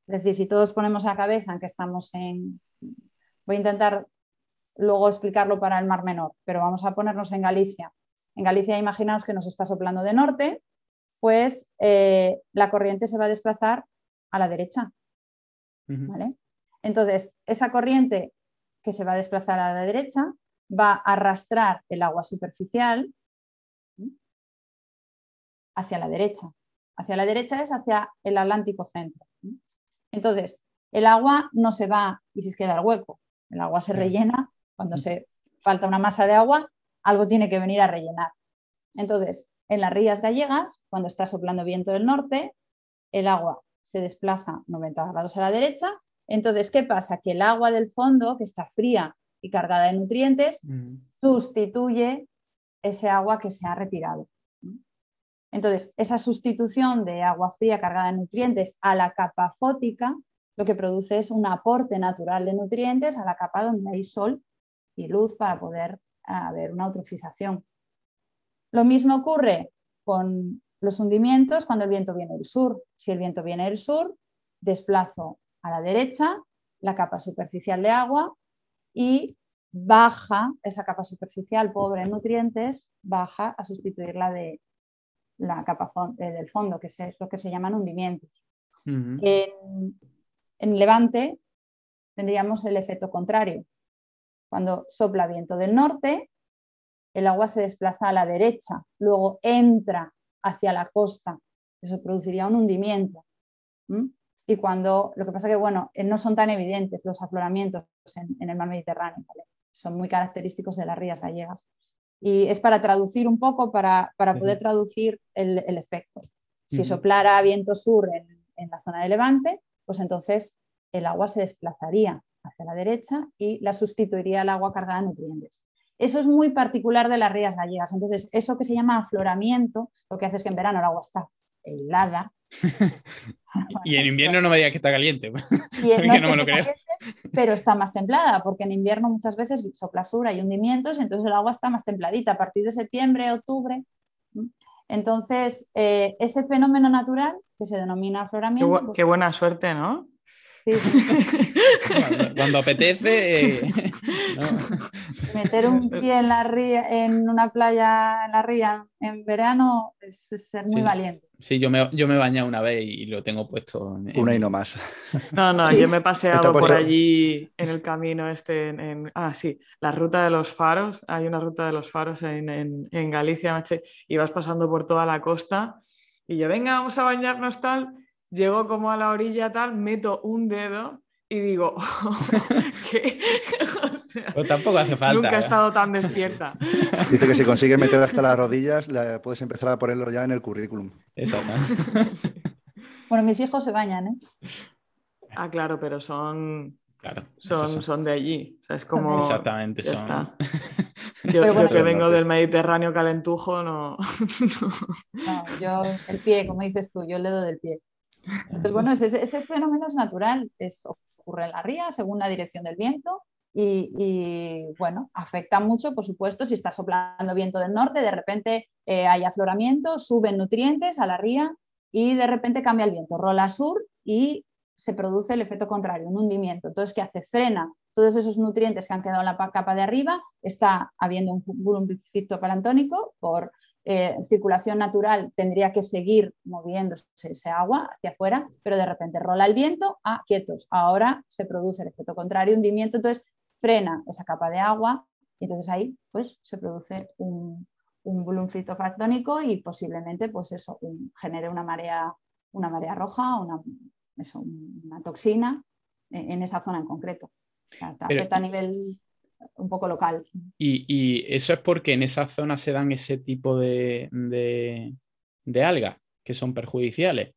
Es decir, si todos ponemos la cabeza en que estamos en... Voy a intentar luego explicarlo para el Mar Menor, pero vamos a ponernos en Galicia. En Galicia, imaginaos que nos está soplando de norte, pues eh, la corriente se va a desplazar a la derecha. Entonces, esa corriente que se va a desplazar a la derecha va a arrastrar el agua superficial hacia la derecha. Hacia la derecha es hacia el Atlántico centro. Entonces, el agua no se va y se queda el hueco. El agua se rellena cuando se falta una masa de agua, algo tiene que venir a rellenar. Entonces, en las rías gallegas, cuando está soplando viento del norte, el agua se desplaza 90 grados a la derecha. Entonces, ¿qué pasa? Que el agua del fondo, que está fría y cargada de nutrientes, mm. sustituye ese agua que se ha retirado. Entonces, esa sustitución de agua fría cargada de nutrientes a la capa fótica lo que produce es un aporte natural de nutrientes a la capa donde hay sol y luz para poder haber una eutrofización. Lo mismo ocurre con los hundimientos cuando el viento viene del sur. Si el viento viene del sur, desplazo a la derecha la capa superficial de agua y baja esa capa superficial pobre en nutrientes, baja a sustituirla de la capa eh, del fondo, que es lo que se llaman hundimientos. en, Levante tendríamos el efecto contrario. Cuando sopla viento del norte, el agua se desplaza a la derecha, luego entra hacia la costa, eso produciría un hundimiento. Y cuando, lo que pasa que, bueno, eh, no son tan evidentes los afloramientos en, el mar Mediterráneo, son muy característicos de las rías gallegas y es para traducir un poco, para, poder traducir el, efecto. Si soplara viento sur en, la zona de Levante, pues entonces el agua se desplazaría hacia la derecha y la sustituiría al agua cargada de nutrientes. Eso es muy particular de las rías gallegas. Entonces, eso que se llama afloramiento, lo que hace es que en verano el agua está helada
y en invierno no me digas que está caliente.
pero está más templada, porque en invierno muchas veces sopla sur, hay hundimientos, entonces el agua está más templadita a partir de septiembre, octubre. Entonces, eh, ese fenómeno natural que se denomina afloramiento.
Qué, qué buena suerte, ¿no?
Cuando, apetece. Eh,
Meter un pie en, la ría, en una playa en la ría en verano es, ser muy valiente.
Sí, yo me, yo me bañé una vez y lo tengo puesto.
Una y no más.
No, no, yo me he paseado por allí en el camino este. En, ah, sí, la ruta de los faros. Hay una ruta de los faros en, en Galicia, y vas pasando por toda la costa. Y yo, venga, vamos a bañarnos tal llego como a la orilla tal, meto un dedo y digo, ¿qué?
Pero tampoco hace falta.
Nunca he ¿eh? estado tan despierta.
Dice que si consigues meter hasta las rodillas, puedes empezar a ponerlo ya en el currículum.
Exacto.
bueno, mis hijos se bañan, ¿eh?
Ah, claro, pero son, son, son, de allí. O sea, es como.
Exactamente, son.
Yo, yo que vengo del Mediterráneo calentujo, no...
no. yo el pie, como dices tú, yo el dedo del pie. Bueno, ese, fenómeno es natural, es, ocurre en la ría según la dirección del viento y, bueno, afecta mucho, por supuesto, si está soplando viento del norte, de repente eh, hay afloramiento, suben nutrientes a la ría y de repente cambia el viento, rola sur y se produce el efecto contrario, un hundimiento. Entonces, ¿qué hace? Frena todos esos nutrientes que han quedado en la capa de arriba, está habiendo un volumen fitoplanctónico por eh, circulación natural tendría que seguir moviéndose ese agua hacia afuera, pero de repente rola el viento, ah, quietos, ahora se produce el efecto contrario, hundimiento, entonces frena esa capa de agua y entonces ahí pues se produce un, un volumen fitoplanctónico y posiblemente pues eso genere una marea, una marea roja, una, una toxina en, esa zona en concreto. afecta a nivel un poco local.
Y, eso es porque en esa zona se dan ese tipo de, de, algas que son perjudiciales.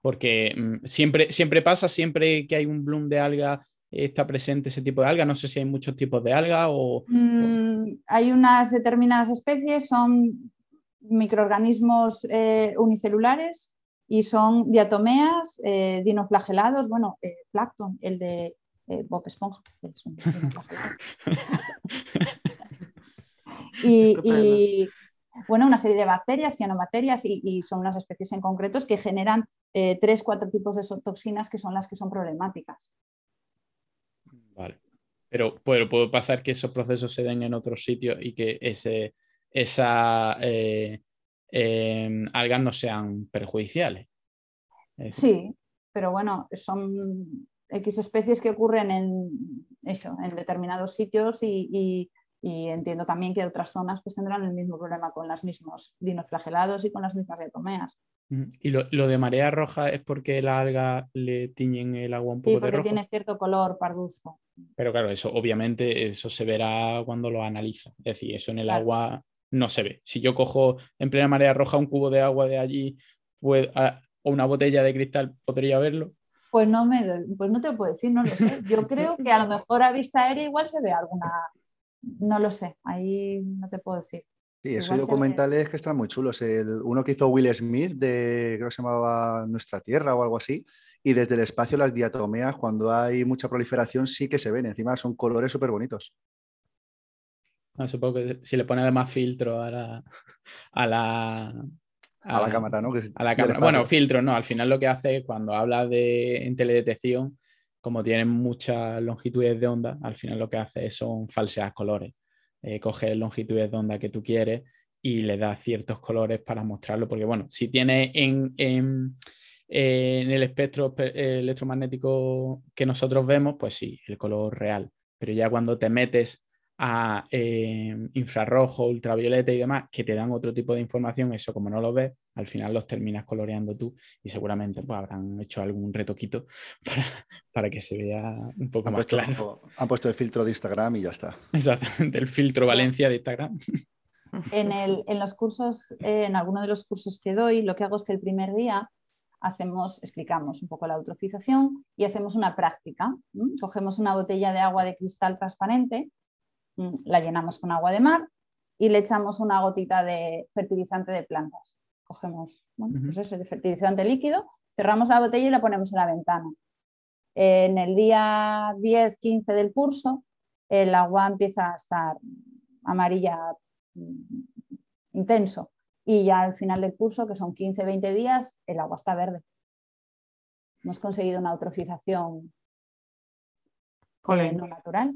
Porque mm, siempre, siempre pasa, siempre que hay un bloom de alga está presente ese tipo de alga. No sé si hay muchos tipos de alga o...
Mm, hay unas determinadas especies, son microorganismos eh, unicelulares y son diatomeas, eh, dinoflagelados, bueno, eh, plancton, el de eh, Bob Esponja, es un, y, bueno, una serie de bacterias, cianobacterias, y, son unas especies en concretos que generan eh, tres, cuatro tipos de toxinas que son las que son problemáticas.
Vale. Pero puede, pasar que esos procesos se den en otros sitios y que ese, esa eh, em, algas no sean perjudiciales.
Sí, pero bueno, son X especies que ocurren en, eso, en determinados sitios y, entiendo también que otras zonas pues, tendrán el mismo problema con los mismos dinoflagelados y con las mismas diatomeas.
¿Y lo, de marea roja es porque la alga le tiñen el agua un poco
sí, porque tiene cierto color parduzco.
Pero claro, eso obviamente eso se verá cuando lo analiza. Es decir, eso en el agua no se ve. Si yo cojo en plena marea roja un cubo de agua de allí pues, o una botella de cristal, podría verlo.
Pues no me pues no te puedo decir, no lo sé. Yo creo que a lo mejor a vista aérea igual se ve alguna, no lo sé, ahí no te puedo decir.
Sí, esos documentales que están muy chulos. El, uno que hizo Will Smith de, creo que se llamaba Nuestra Tierra o algo así, y desde el espacio las diatomeas, cuando hay mucha proliferación, sí que se ven. Encima son colores súper bonitos.
Ah, supongo que si le pone además filtro a la, a la,
a, la cámara, ¿no?
a la cámara. Bueno, filtro, no. Al final lo que hace cuando habla de en teledetección, como tienen muchas longitudes de onda, al final lo que hace son falsear colores. Eh, coge longitudes de onda que tú quieres y le da ciertos colores para mostrarlo. Porque, bueno, si tiene en, en, en el espectro electromagnético que nosotros vemos, pues sí, el color real. Pero ya cuando te metes a eh, infrarrojo, ultravioleta y demás, que te dan otro tipo de información, eso como no lo ves, al final los terminas coloreando tú y seguramente pues, habrán hecho algún retoquito para, que se vea un poco más claro.
Han puesto el filtro de Instagram y ya está.
Exactamente, el filtro Valencia de Instagram.
En, el, en los cursos, eh, en alguno de los cursos que doy, lo que hago es que el primer día hacemos, explicamos un poco la eutrofización y hacemos una práctica. Cogemos una botella de agua de cristal transparente la llenamos con agua de mar y le echamos una gotita de fertilizante de plantas. cogemos bueno, pues ese fertilizante líquido, cerramos la botella y la ponemos en la ventana. En el día 10, 15 del curso, el agua empieza a estar amarilla mm, intenso y ya al final del curso, que son 15, 20 días, el agua está verde. Hemos conseguido una eutrofización eh, no natural.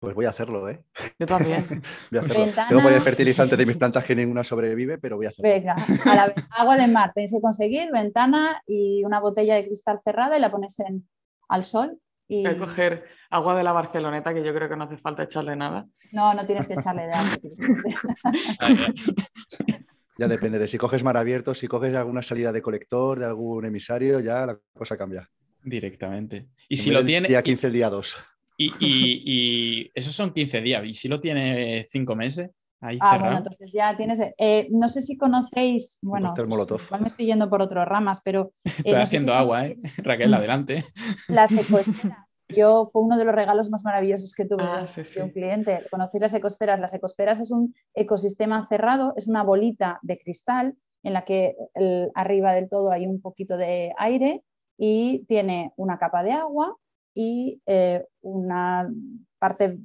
Pues voy a hacerlo, ¿eh?
Yo también.
voy a hacerlo. Tengo por el fertilizante de mis plantas que ninguna sobrevive, pero voy a hacerlo.
Venga, a la agua de mar tenéis que conseguir ventana y una botella de cristal cerrada y la pones en, al sol. Y...
Hay que coger agua de la Barceloneta, que yo creo que no hace falta echarle nada.
No, no tienes que echarle de agua.
ya depende de si coges mar abierto, si coges alguna salida de colector, de algún emisario, ya la cosa cambia.
Directamente. Y si lo tiene.
Día 15, día 2.
Y, y, esos son 15 días. ¿Y si lo tiene 5 meses? Ahí
ah, bueno, entonces ya tienes. Eh, no sé si conocéis. Bueno,
igual
me estoy yendo por otras ramas, pero.
Eh, Estoy haciendo agua, ¿eh? Raquel, adelante.
Las ecosferas. Yo fue uno de los regalos más maravillosos que tuve ah, de un cliente. Conocí las ecosferas. Las ecosferas es un ecosistema cerrado, es una bolita de cristal en la que arriba del todo hay un poquito de aire y tiene una capa de agua y eh, una parte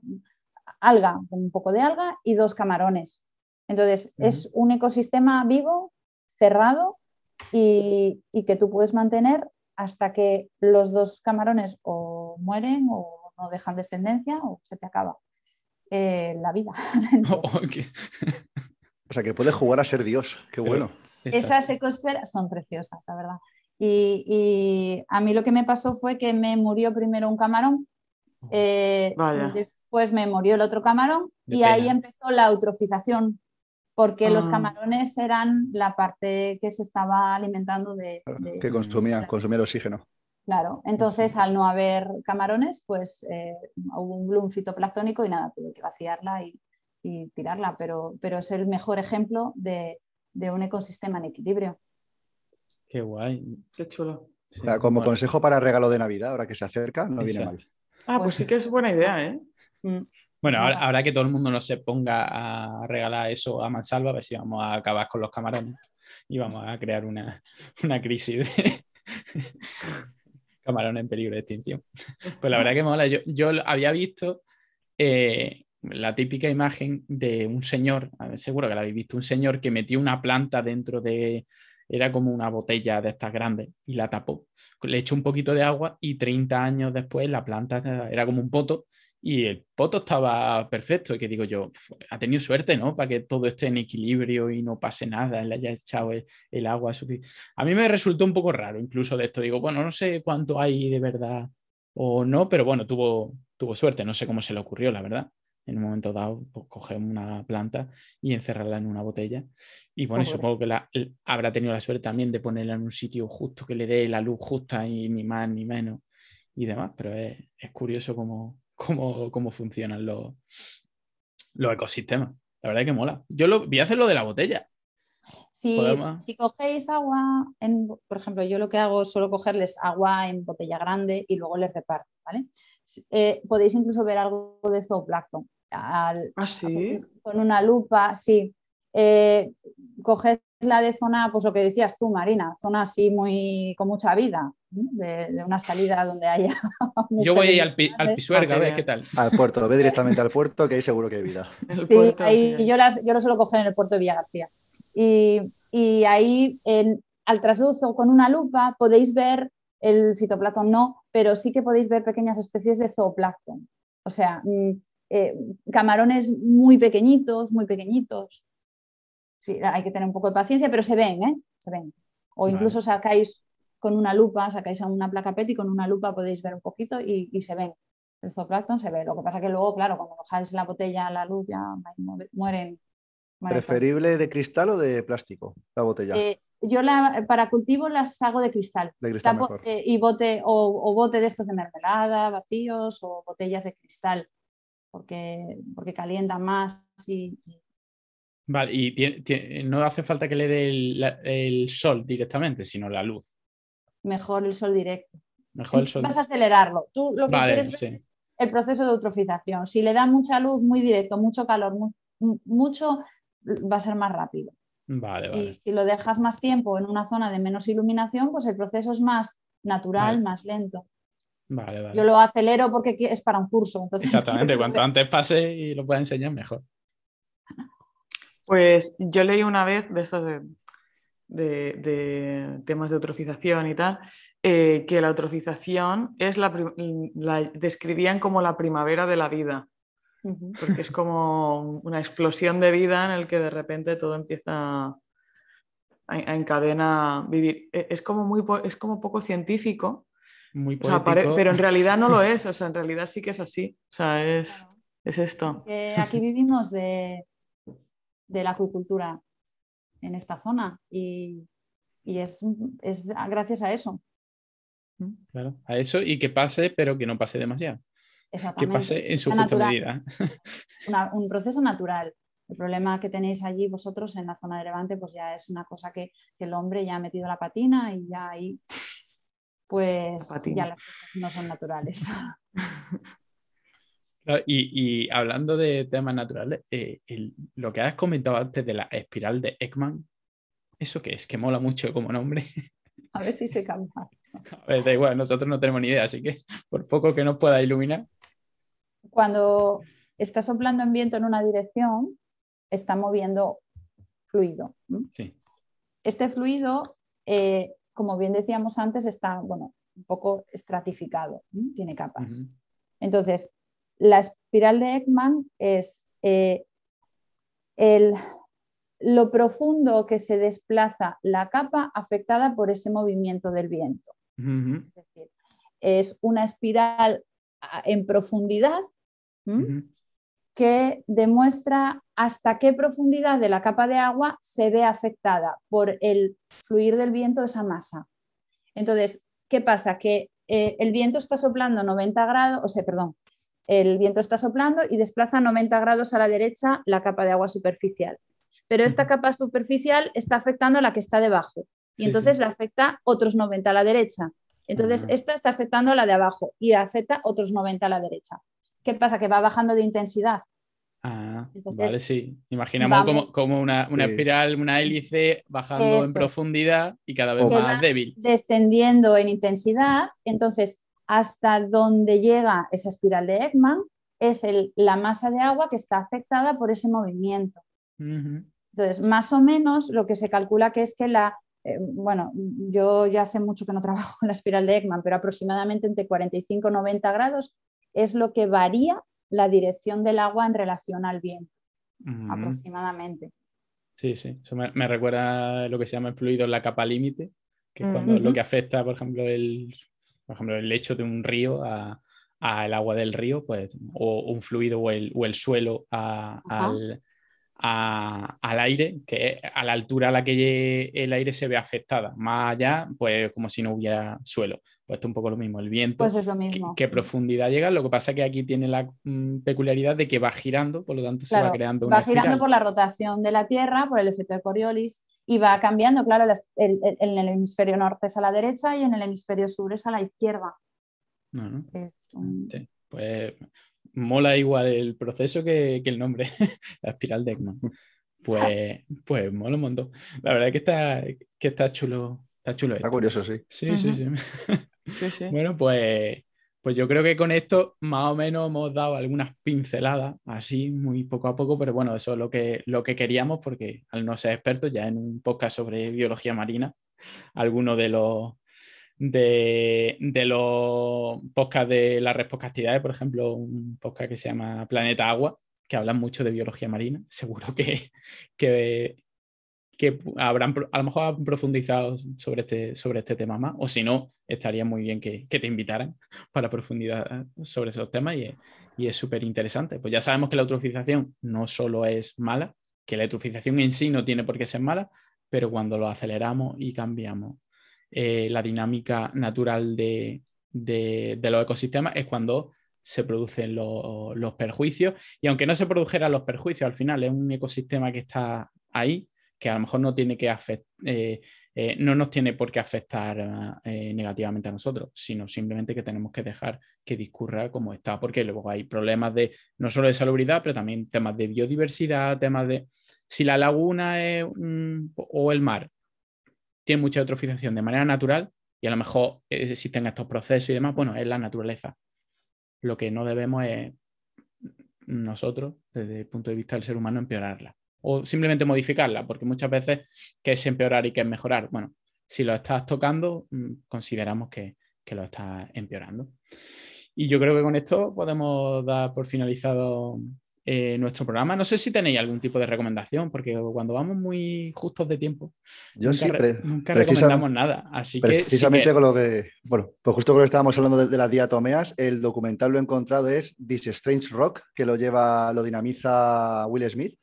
alga, un poco de alga y dos camarones. Entonces, es un ecosistema vivo, cerrado y, que tú puedes mantener hasta que los dos camarones o mueren o no dejan descendencia o se te acaba eh, la vida.
o sea, que puedes jugar a ser Dios, qué bueno.
Esas ecosferas son preciosas, la verdad. Y, a mí lo que me pasó fue que me murió primero un camarón, eh, después me murió el otro camarón y ahí empezó la eutrofización, porque los ah. camarones eran la parte que se estaba alimentando de...
que consumía, consumía el oxígeno.
Claro, entonces al no haber camarones, pues eh, hubo un bloom fitoplanctónico y nada, tuve que vaciarla y, tirarla, pero, pero, es el mejor ejemplo de un ecosistema en equilibrio.
Qué guay.
Qué chulo.
como consejo para regalo de Navidad, ahora que se acerca, no viene mal.
Ah, pues sí que es buena idea, ¿eh?
Mm. Bueno, ahora, que todo el mundo no se ponga a regalar eso a mansalva, a ver si vamos a acabar con los camarones y vamos a crear una, crisis de camarones en peligro de extinción. Pues la verdad que mola. Yo, yo había visto eh, la típica imagen de un señor, seguro que la habéis visto, un señor que metió una planta dentro de, era como una botella de estas grandes y la tapó. Le echó un poquito de agua y 30 años después la planta era como un poto y el poto estaba perfecto. Y que digo yo, ha tenido suerte, ¿no? Para que todo esté en equilibrio y no pase nada, le haya echado el, agua. A mí me resultó un poco raro incluso de esto. Digo, bueno, no sé cuánto hay de verdad o no, pero bueno, tuvo, tuvo suerte. No sé cómo se le ocurrió, la verdad en un momento dado, pues, coger una planta y encerrarla en una botella. Y bueno, supongo que la, habrá tenido la suerte también de ponerla en un sitio justo que le dé la luz justa y ni más ni menos y demás, pero es, curioso cómo, cómo, cómo funcionan los, los ecosistemas. La verdad es que mola. Yo lo, voy a hacer lo de la botella.
Si, si, cogéis agua, en, por ejemplo, yo lo que hago es solo cogerles agua en botella grande y luego les reparto, ¿vale? Eh, podéis incluso ver algo de zooplancton. Al,
¿Ah, sí?
Con una lupa, sí. Eh, coged la de zona, pues lo que decías tú, Marina, zona así muy con mucha vida, de, una salida donde haya.
Yo voy al, al Pisuerga, a ver qué tal.
Al puerto, ve directamente al puerto, que ahí seguro que hay vida.
Sí, ahí, yo, las, yo lo suelo coger en el puerto de Villa García. Y, y ahí, en, al trasluz con una lupa, podéis ver el fitoplancton no, pero sí que podéis ver pequeñas especies de zooplancton. O sea, mm, eh, camarones muy pequeñitos, muy pequeñitos. Sí, hay que tener un poco de paciencia, pero se ven, ¿eh? Se ven. O incluso sacáis con una lupa, sacáis a una placa PET y con una lupa podéis ver un poquito y, se ven. El zooplancton se ve. Lo que pasa que luego, claro, cuando bajáis la botella a la luz ya mueren.
¿Preferible de cristal o de plástico la botella?
Eh, yo para cultivo las hago de cristal.
Eh,
y bote, o, bote de estos de mermelada, vacíos, o botellas de cristal, porque, porque calientan más y,
Vale, y no hace falta que le dé el, sol directamente, sino la luz.
Mejor el sol directo.
Mejor el sol.
Vas a acelerarlo. Tú lo que quieres es el proceso de eutrofización. Si le da mucha luz, muy directo, mucho calor, mucho, va a ser más rápido.
Y
si lo dejas más tiempo en una zona de menos iluminación, pues el proceso es más natural, más lento. Yo lo acelero porque es para un curso.
Exactamente, cuanto antes pase y lo pueda enseñar, mejor.
Pues yo leí una vez de estos de, temas de eutrofización y tal, eh, que la eutrofización es la, describían como la primavera de la vida, porque es como una explosión de vida en el que de repente todo empieza a, encadena vivir. E, es como, muy, es como poco científico,
muy
pero en realidad no lo es, o sea, en realidad sí que es así, o sea, es, es esto.
aquí vivimos de, de la acuicultura en esta zona y, es, gracias a eso.
Claro, a eso y que pase, pero que no pase demasiado. Que pase en su justa medida.
un proceso natural. El problema que tenéis allí vosotros en la zona de Levante, pues ya es una cosa que, el hombre ya ha metido la patina y ya ahí, pues ya las cosas no son naturales.
Y, hablando de temas naturales, eh, lo que has comentado antes de la espiral de Ekman, ¿eso qué es? Que mola mucho como nombre.
A ver si se cambia.
A ver, da igual, nosotros no tenemos ni idea, así que por poco que nos pueda iluminar.
Cuando está soplando en viento en una dirección, está moviendo fluido.
Sí.
Este fluido, eh, como bien decíamos antes, está bueno, un poco estratificado, tiene capas. Entonces, la espiral de Ekman es eh, lo profundo que se desplaza la capa afectada por ese movimiento del viento. Es decir, es una espiral en profundidad que demuestra hasta qué profundidad de la capa de agua se ve afectada por el fluir del viento esa masa. Entonces, ¿qué pasa? Que eh, el viento está soplando 90 grados, o sea, perdón, el viento está soplando y desplaza 90 grados a la derecha la capa de agua superficial. Pero esta capa superficial está afectando a la que está debajo y entonces le afecta otros 90 a la derecha. Entonces esta está afectando a la de abajo y afecta otros 90 a la derecha. ¿Qué pasa? Que va bajando de intensidad.
Ah, vale, sí. Imaginamos como, una, espiral, una hélice bajando en profundidad y cada vez más débil.
Descendiendo en intensidad, entonces hasta donde llega esa espiral de Ekman es la masa de agua que está afectada por ese movimiento. Entonces, más o menos lo que se calcula que es que la, eh, bueno, yo ya hace mucho que no trabajo en la espiral de Ekman, pero aproximadamente entre 45 y 90 grados es lo que varía la dirección del agua en relación al viento, aproximadamente.
Sí, sí, eso me, recuerda lo que se llama el fluido en la capa límite, que es cuando lo que afecta, por ejemplo, el por ejemplo, el lecho de un río al agua del río, pues, o un fluido o el, suelo al, aire, que a la altura a la que el aire se ve afectada. Más allá, pues como si no hubiera suelo. Pues esto es un poco lo mismo. El viento,
pues es lo mismo.
¿qué, profundidad llega? Lo que pasa es que aquí tiene la mm, peculiaridad de que va girando, por lo tanto se va creando una
Va girando por la rotación de la Tierra, por el efecto de Coriolis, y va cambiando, claro, en el, hemisferio norte es a la derecha y en el hemisferio sur es a la izquierda.
Pues mola igual el proceso que, el nombre, la espiral de Ekman. Pues, pues mola un montón. La verdad es que está, que está chulo. Está chulo.
Está curioso, sí.
Sí, sí, sí. Bueno, pues pues yo creo que con esto más o menos hemos dado algunas pinceladas, así muy poco a poco, pero bueno, eso es lo que, lo que queríamos, porque al no ser expertos, ya en un podcast sobre biología marina, algunos de los de, los podcasts de las responsabilidades, por ejemplo, un podcast que se llama Planeta Agua, que hablan mucho de biología marina, seguro que, que, que habrán, a lo mejor han profundizado sobre este, sobre este tema más, o si no, estaría muy bien que, te invitaran para profundizar sobre esos temas y, y es súper interesante. Pues ya sabemos que la eutrofización no solo es mala, que la eutrofización en sí no tiene por qué ser mala, pero cuando lo aceleramos y cambiamos eh, la dinámica natural de, de, los ecosistemas es cuando se producen los perjuicios y aunque no se produjeran los perjuicios, al final es un ecosistema que está ahí que a lo mejor no tiene que eh, eh, no nos tiene por qué afectar eh, negativamente a nosotros, sino simplemente que tenemos que dejar que discurra como está, porque luego hay problemas de no solo de salubridad, pero también temas de biodiversidad, temas de Si la laguna o el mar tiene mucha eutrofización de manera natural y a lo mejor existen estos procesos y demás, bueno, es la naturaleza. Lo que no debemos es nosotros, desde el punto de vista del ser humano, empeorarla. O simplemente modificarla, porque muchas veces, ¿qué es empeorar y qué es mejorar? Bueno, si lo estás tocando, mm, consideramos que, que lo estás empeorando. Y yo creo que con esto podemos dar por finalizado eh, nuestro programa. No sé si tenéis algún tipo de recomendación, porque cuando vamos muy justos de tiempo,
yo
nunca, recomendamos nada. Así
precisamente con lo que, bueno, pues justo con lo que estábamos hablando de, las diatomeas, el documental lo he encontrado es This Strange Rock, que lo lleva, lo dinamiza Will Smith.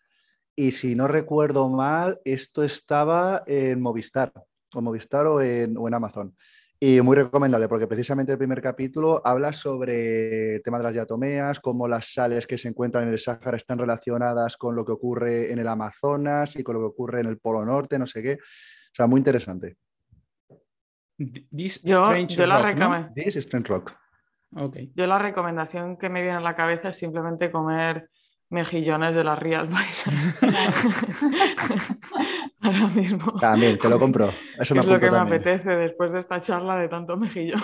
Y si no recuerdo mal, esto estaba en Movistar, o Movistar o en, o en Amazon. Y muy recomendable, porque precisamente el primer capítulo habla sobre el tema de las diatomeas, cómo las sales que se encuentran en el Sáhara están relacionadas con lo que ocurre en el Amazonas y con lo que ocurre en el Polo Norte, no sé qué. O sea, muy interesante.
yo, la
Rock.
Yo la recomendación que me viene a la cabeza es simplemente comer mejillones de las Real Ahora mismo.
También, te lo compro.
Eso es lo que me apetece después de esta charla de tanto mejillón.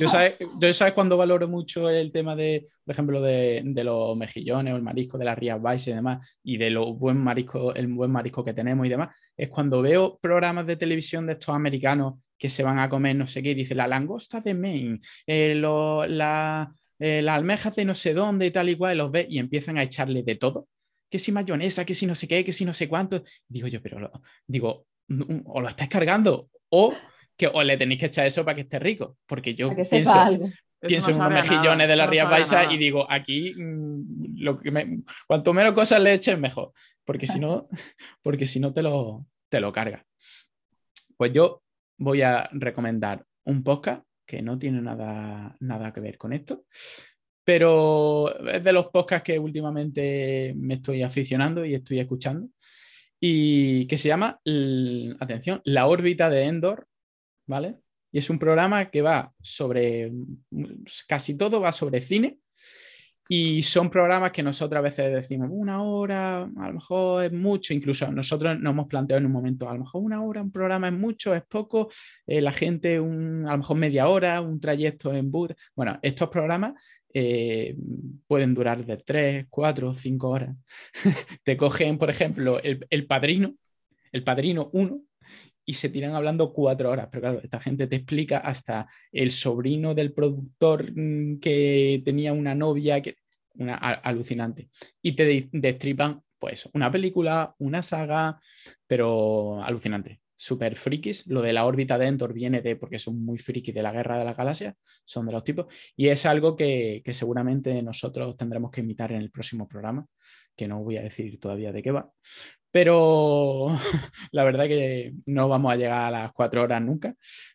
yo, sabes, yo cuando valoro mucho el tema de, por ejemplo, de, los mejillones o el marisco de las Rías Baixas y demás, y de lo buen marisco, el buen marisco que tenemos y demás, es cuando veo programas de televisión de estos americanos que se van a comer no sé qué, y dice la langosta de Maine, eh, la eh, las almejas de no sé dónde y tal y cual, los ves y empiezan a echarle de todo. Que si mayonesa, que si no sé qué, que si no sé cuánto. Digo yo, pero digo, o lo estás cargando o que o le tenéis que echar eso para que esté rico. Porque yo pienso, en unos mejillones de la Ría Baixa y digo, aquí mm, lo que cuanto menos cosas le eches, mejor. Porque si no, porque si no te lo, te lo carga. Pues yo voy a recomendar un podcast que no tiene nada, nada que ver con esto. Pero es de los podcasts que últimamente me estoy aficionando y estoy escuchando. Y que se llama, atención, La órbita de Endor, ¿vale? Y es un programa que va sobre, casi todo va sobre cine, y son programas que nosotros a veces decimos una hora, a lo mejor es mucho, incluso nosotros nos hemos planteado en un momento, a lo mejor una hora, un programa es mucho, es poco, eh, la gente un, a lo mejor media hora, un trayecto en bus. Bueno, estos programas eh, pueden durar de tres, cuatro, cinco horas. Te cogen, por ejemplo, el, el padrino, el padrino 1, y se tiran hablando cuatro horas. Pero claro, esta gente te explica hasta el sobrino del productor mm, que tenía una novia, que una alucinante. Y te destripan, pues, una película, una saga, pero alucinante. Super frikis. Lo de la órbita de Endor viene de, porque son muy frikis de la guerra de la galaxia, son de los tipos. Y es algo que, que seguramente nosotros tendremos que imitar en el próximo programa, que no voy a decir todavía de qué va, pero la verdad que no vamos a llegar a las cuatro horas nunca.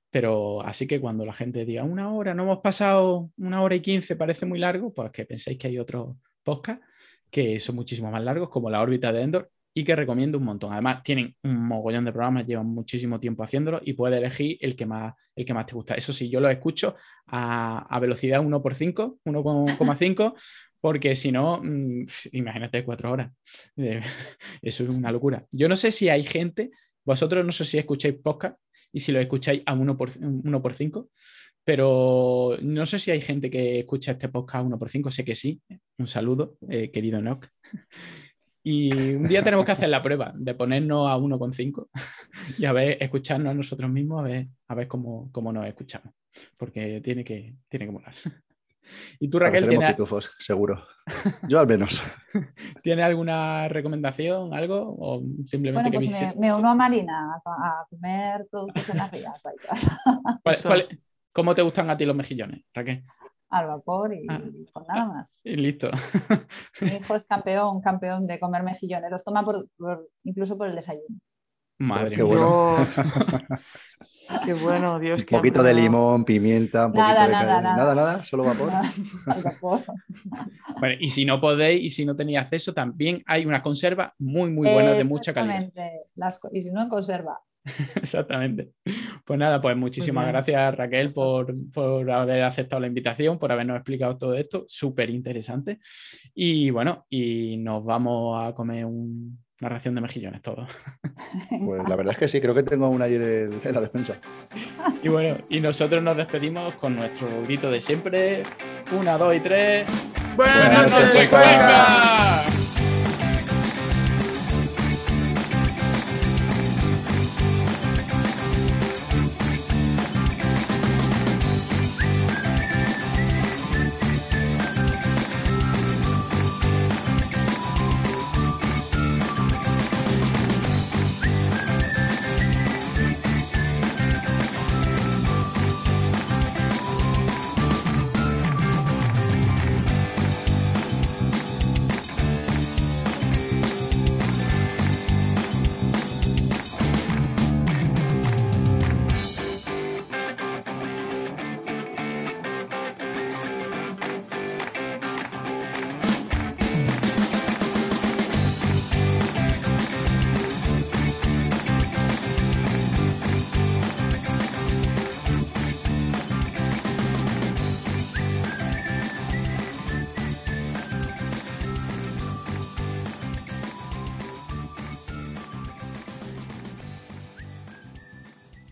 Pero así que cuando la gente diga una hora, no hemos pasado una hora y quince, parece muy largo, pues que penséis que hay otros podcasts que son muchísimo más largos, como la órbita de Endor, y que recomiendo un montón. Además, tienen un mogollón de programas, llevan muchísimo tiempo haciéndolo y puedes elegir el que más, el que más te gusta. Eso sí, yo lo escucho a, a velocidad 1 por 5, 1,5, porque si no, mm, imagínate cuatro horas. Eso es una locura. Yo no sé si hay gente, vosotros no sé si escucháis podcast y si lo escucháis a uno por, uno por cinco, pero no sé si hay gente que escucha este podcast a uno por cinco, sé que sí. Un saludo, eh, querido Nock. Y un día tenemos que hacer la prueba de ponernos a 1,5 y a ver, escucharnos a nosotros mismos, a ver, a ver cómo, cómo nos escuchamos. Porque tiene que, tiene que molar. Y tú, Raquel,
tienes. pitufos, seguro. Yo al menos.
¿Tiene alguna recomendación, algo? O simplemente
bueno, pues me, uno a Marina a, comer productos en las rías
cómo te gustan a ti los mejillones, Raquel?
Al vapor y, ah. con nada más.
Y listo.
Mi hijo es campeón, campeón de comer mejillones. Los toma incluso por el desayuno.
Madre
qué bueno.
qué bueno, Dios.
Un poquito de limón, pimienta, un poquito de nada, nada, nada, solo vapor.
bueno, y si no podéis y si no tenéis acceso, también hay una conserva muy, muy buena de mucha calidad.
Las, y si no en conserva,
Exactamente. Pues nada, pues muchísimas pues gracias Raquel por, por, haber aceptado la invitación, por habernos explicado todo esto, súper interesante. Y bueno, y nos vamos a comer una ración de mejillones todos.
Pues la verdad es que sí, creo que tengo una ayer en la defensa.
Y bueno, y nosotros nos despedimos con nuestro grito de siempre. Una, dos y tres.
Buenas, noches,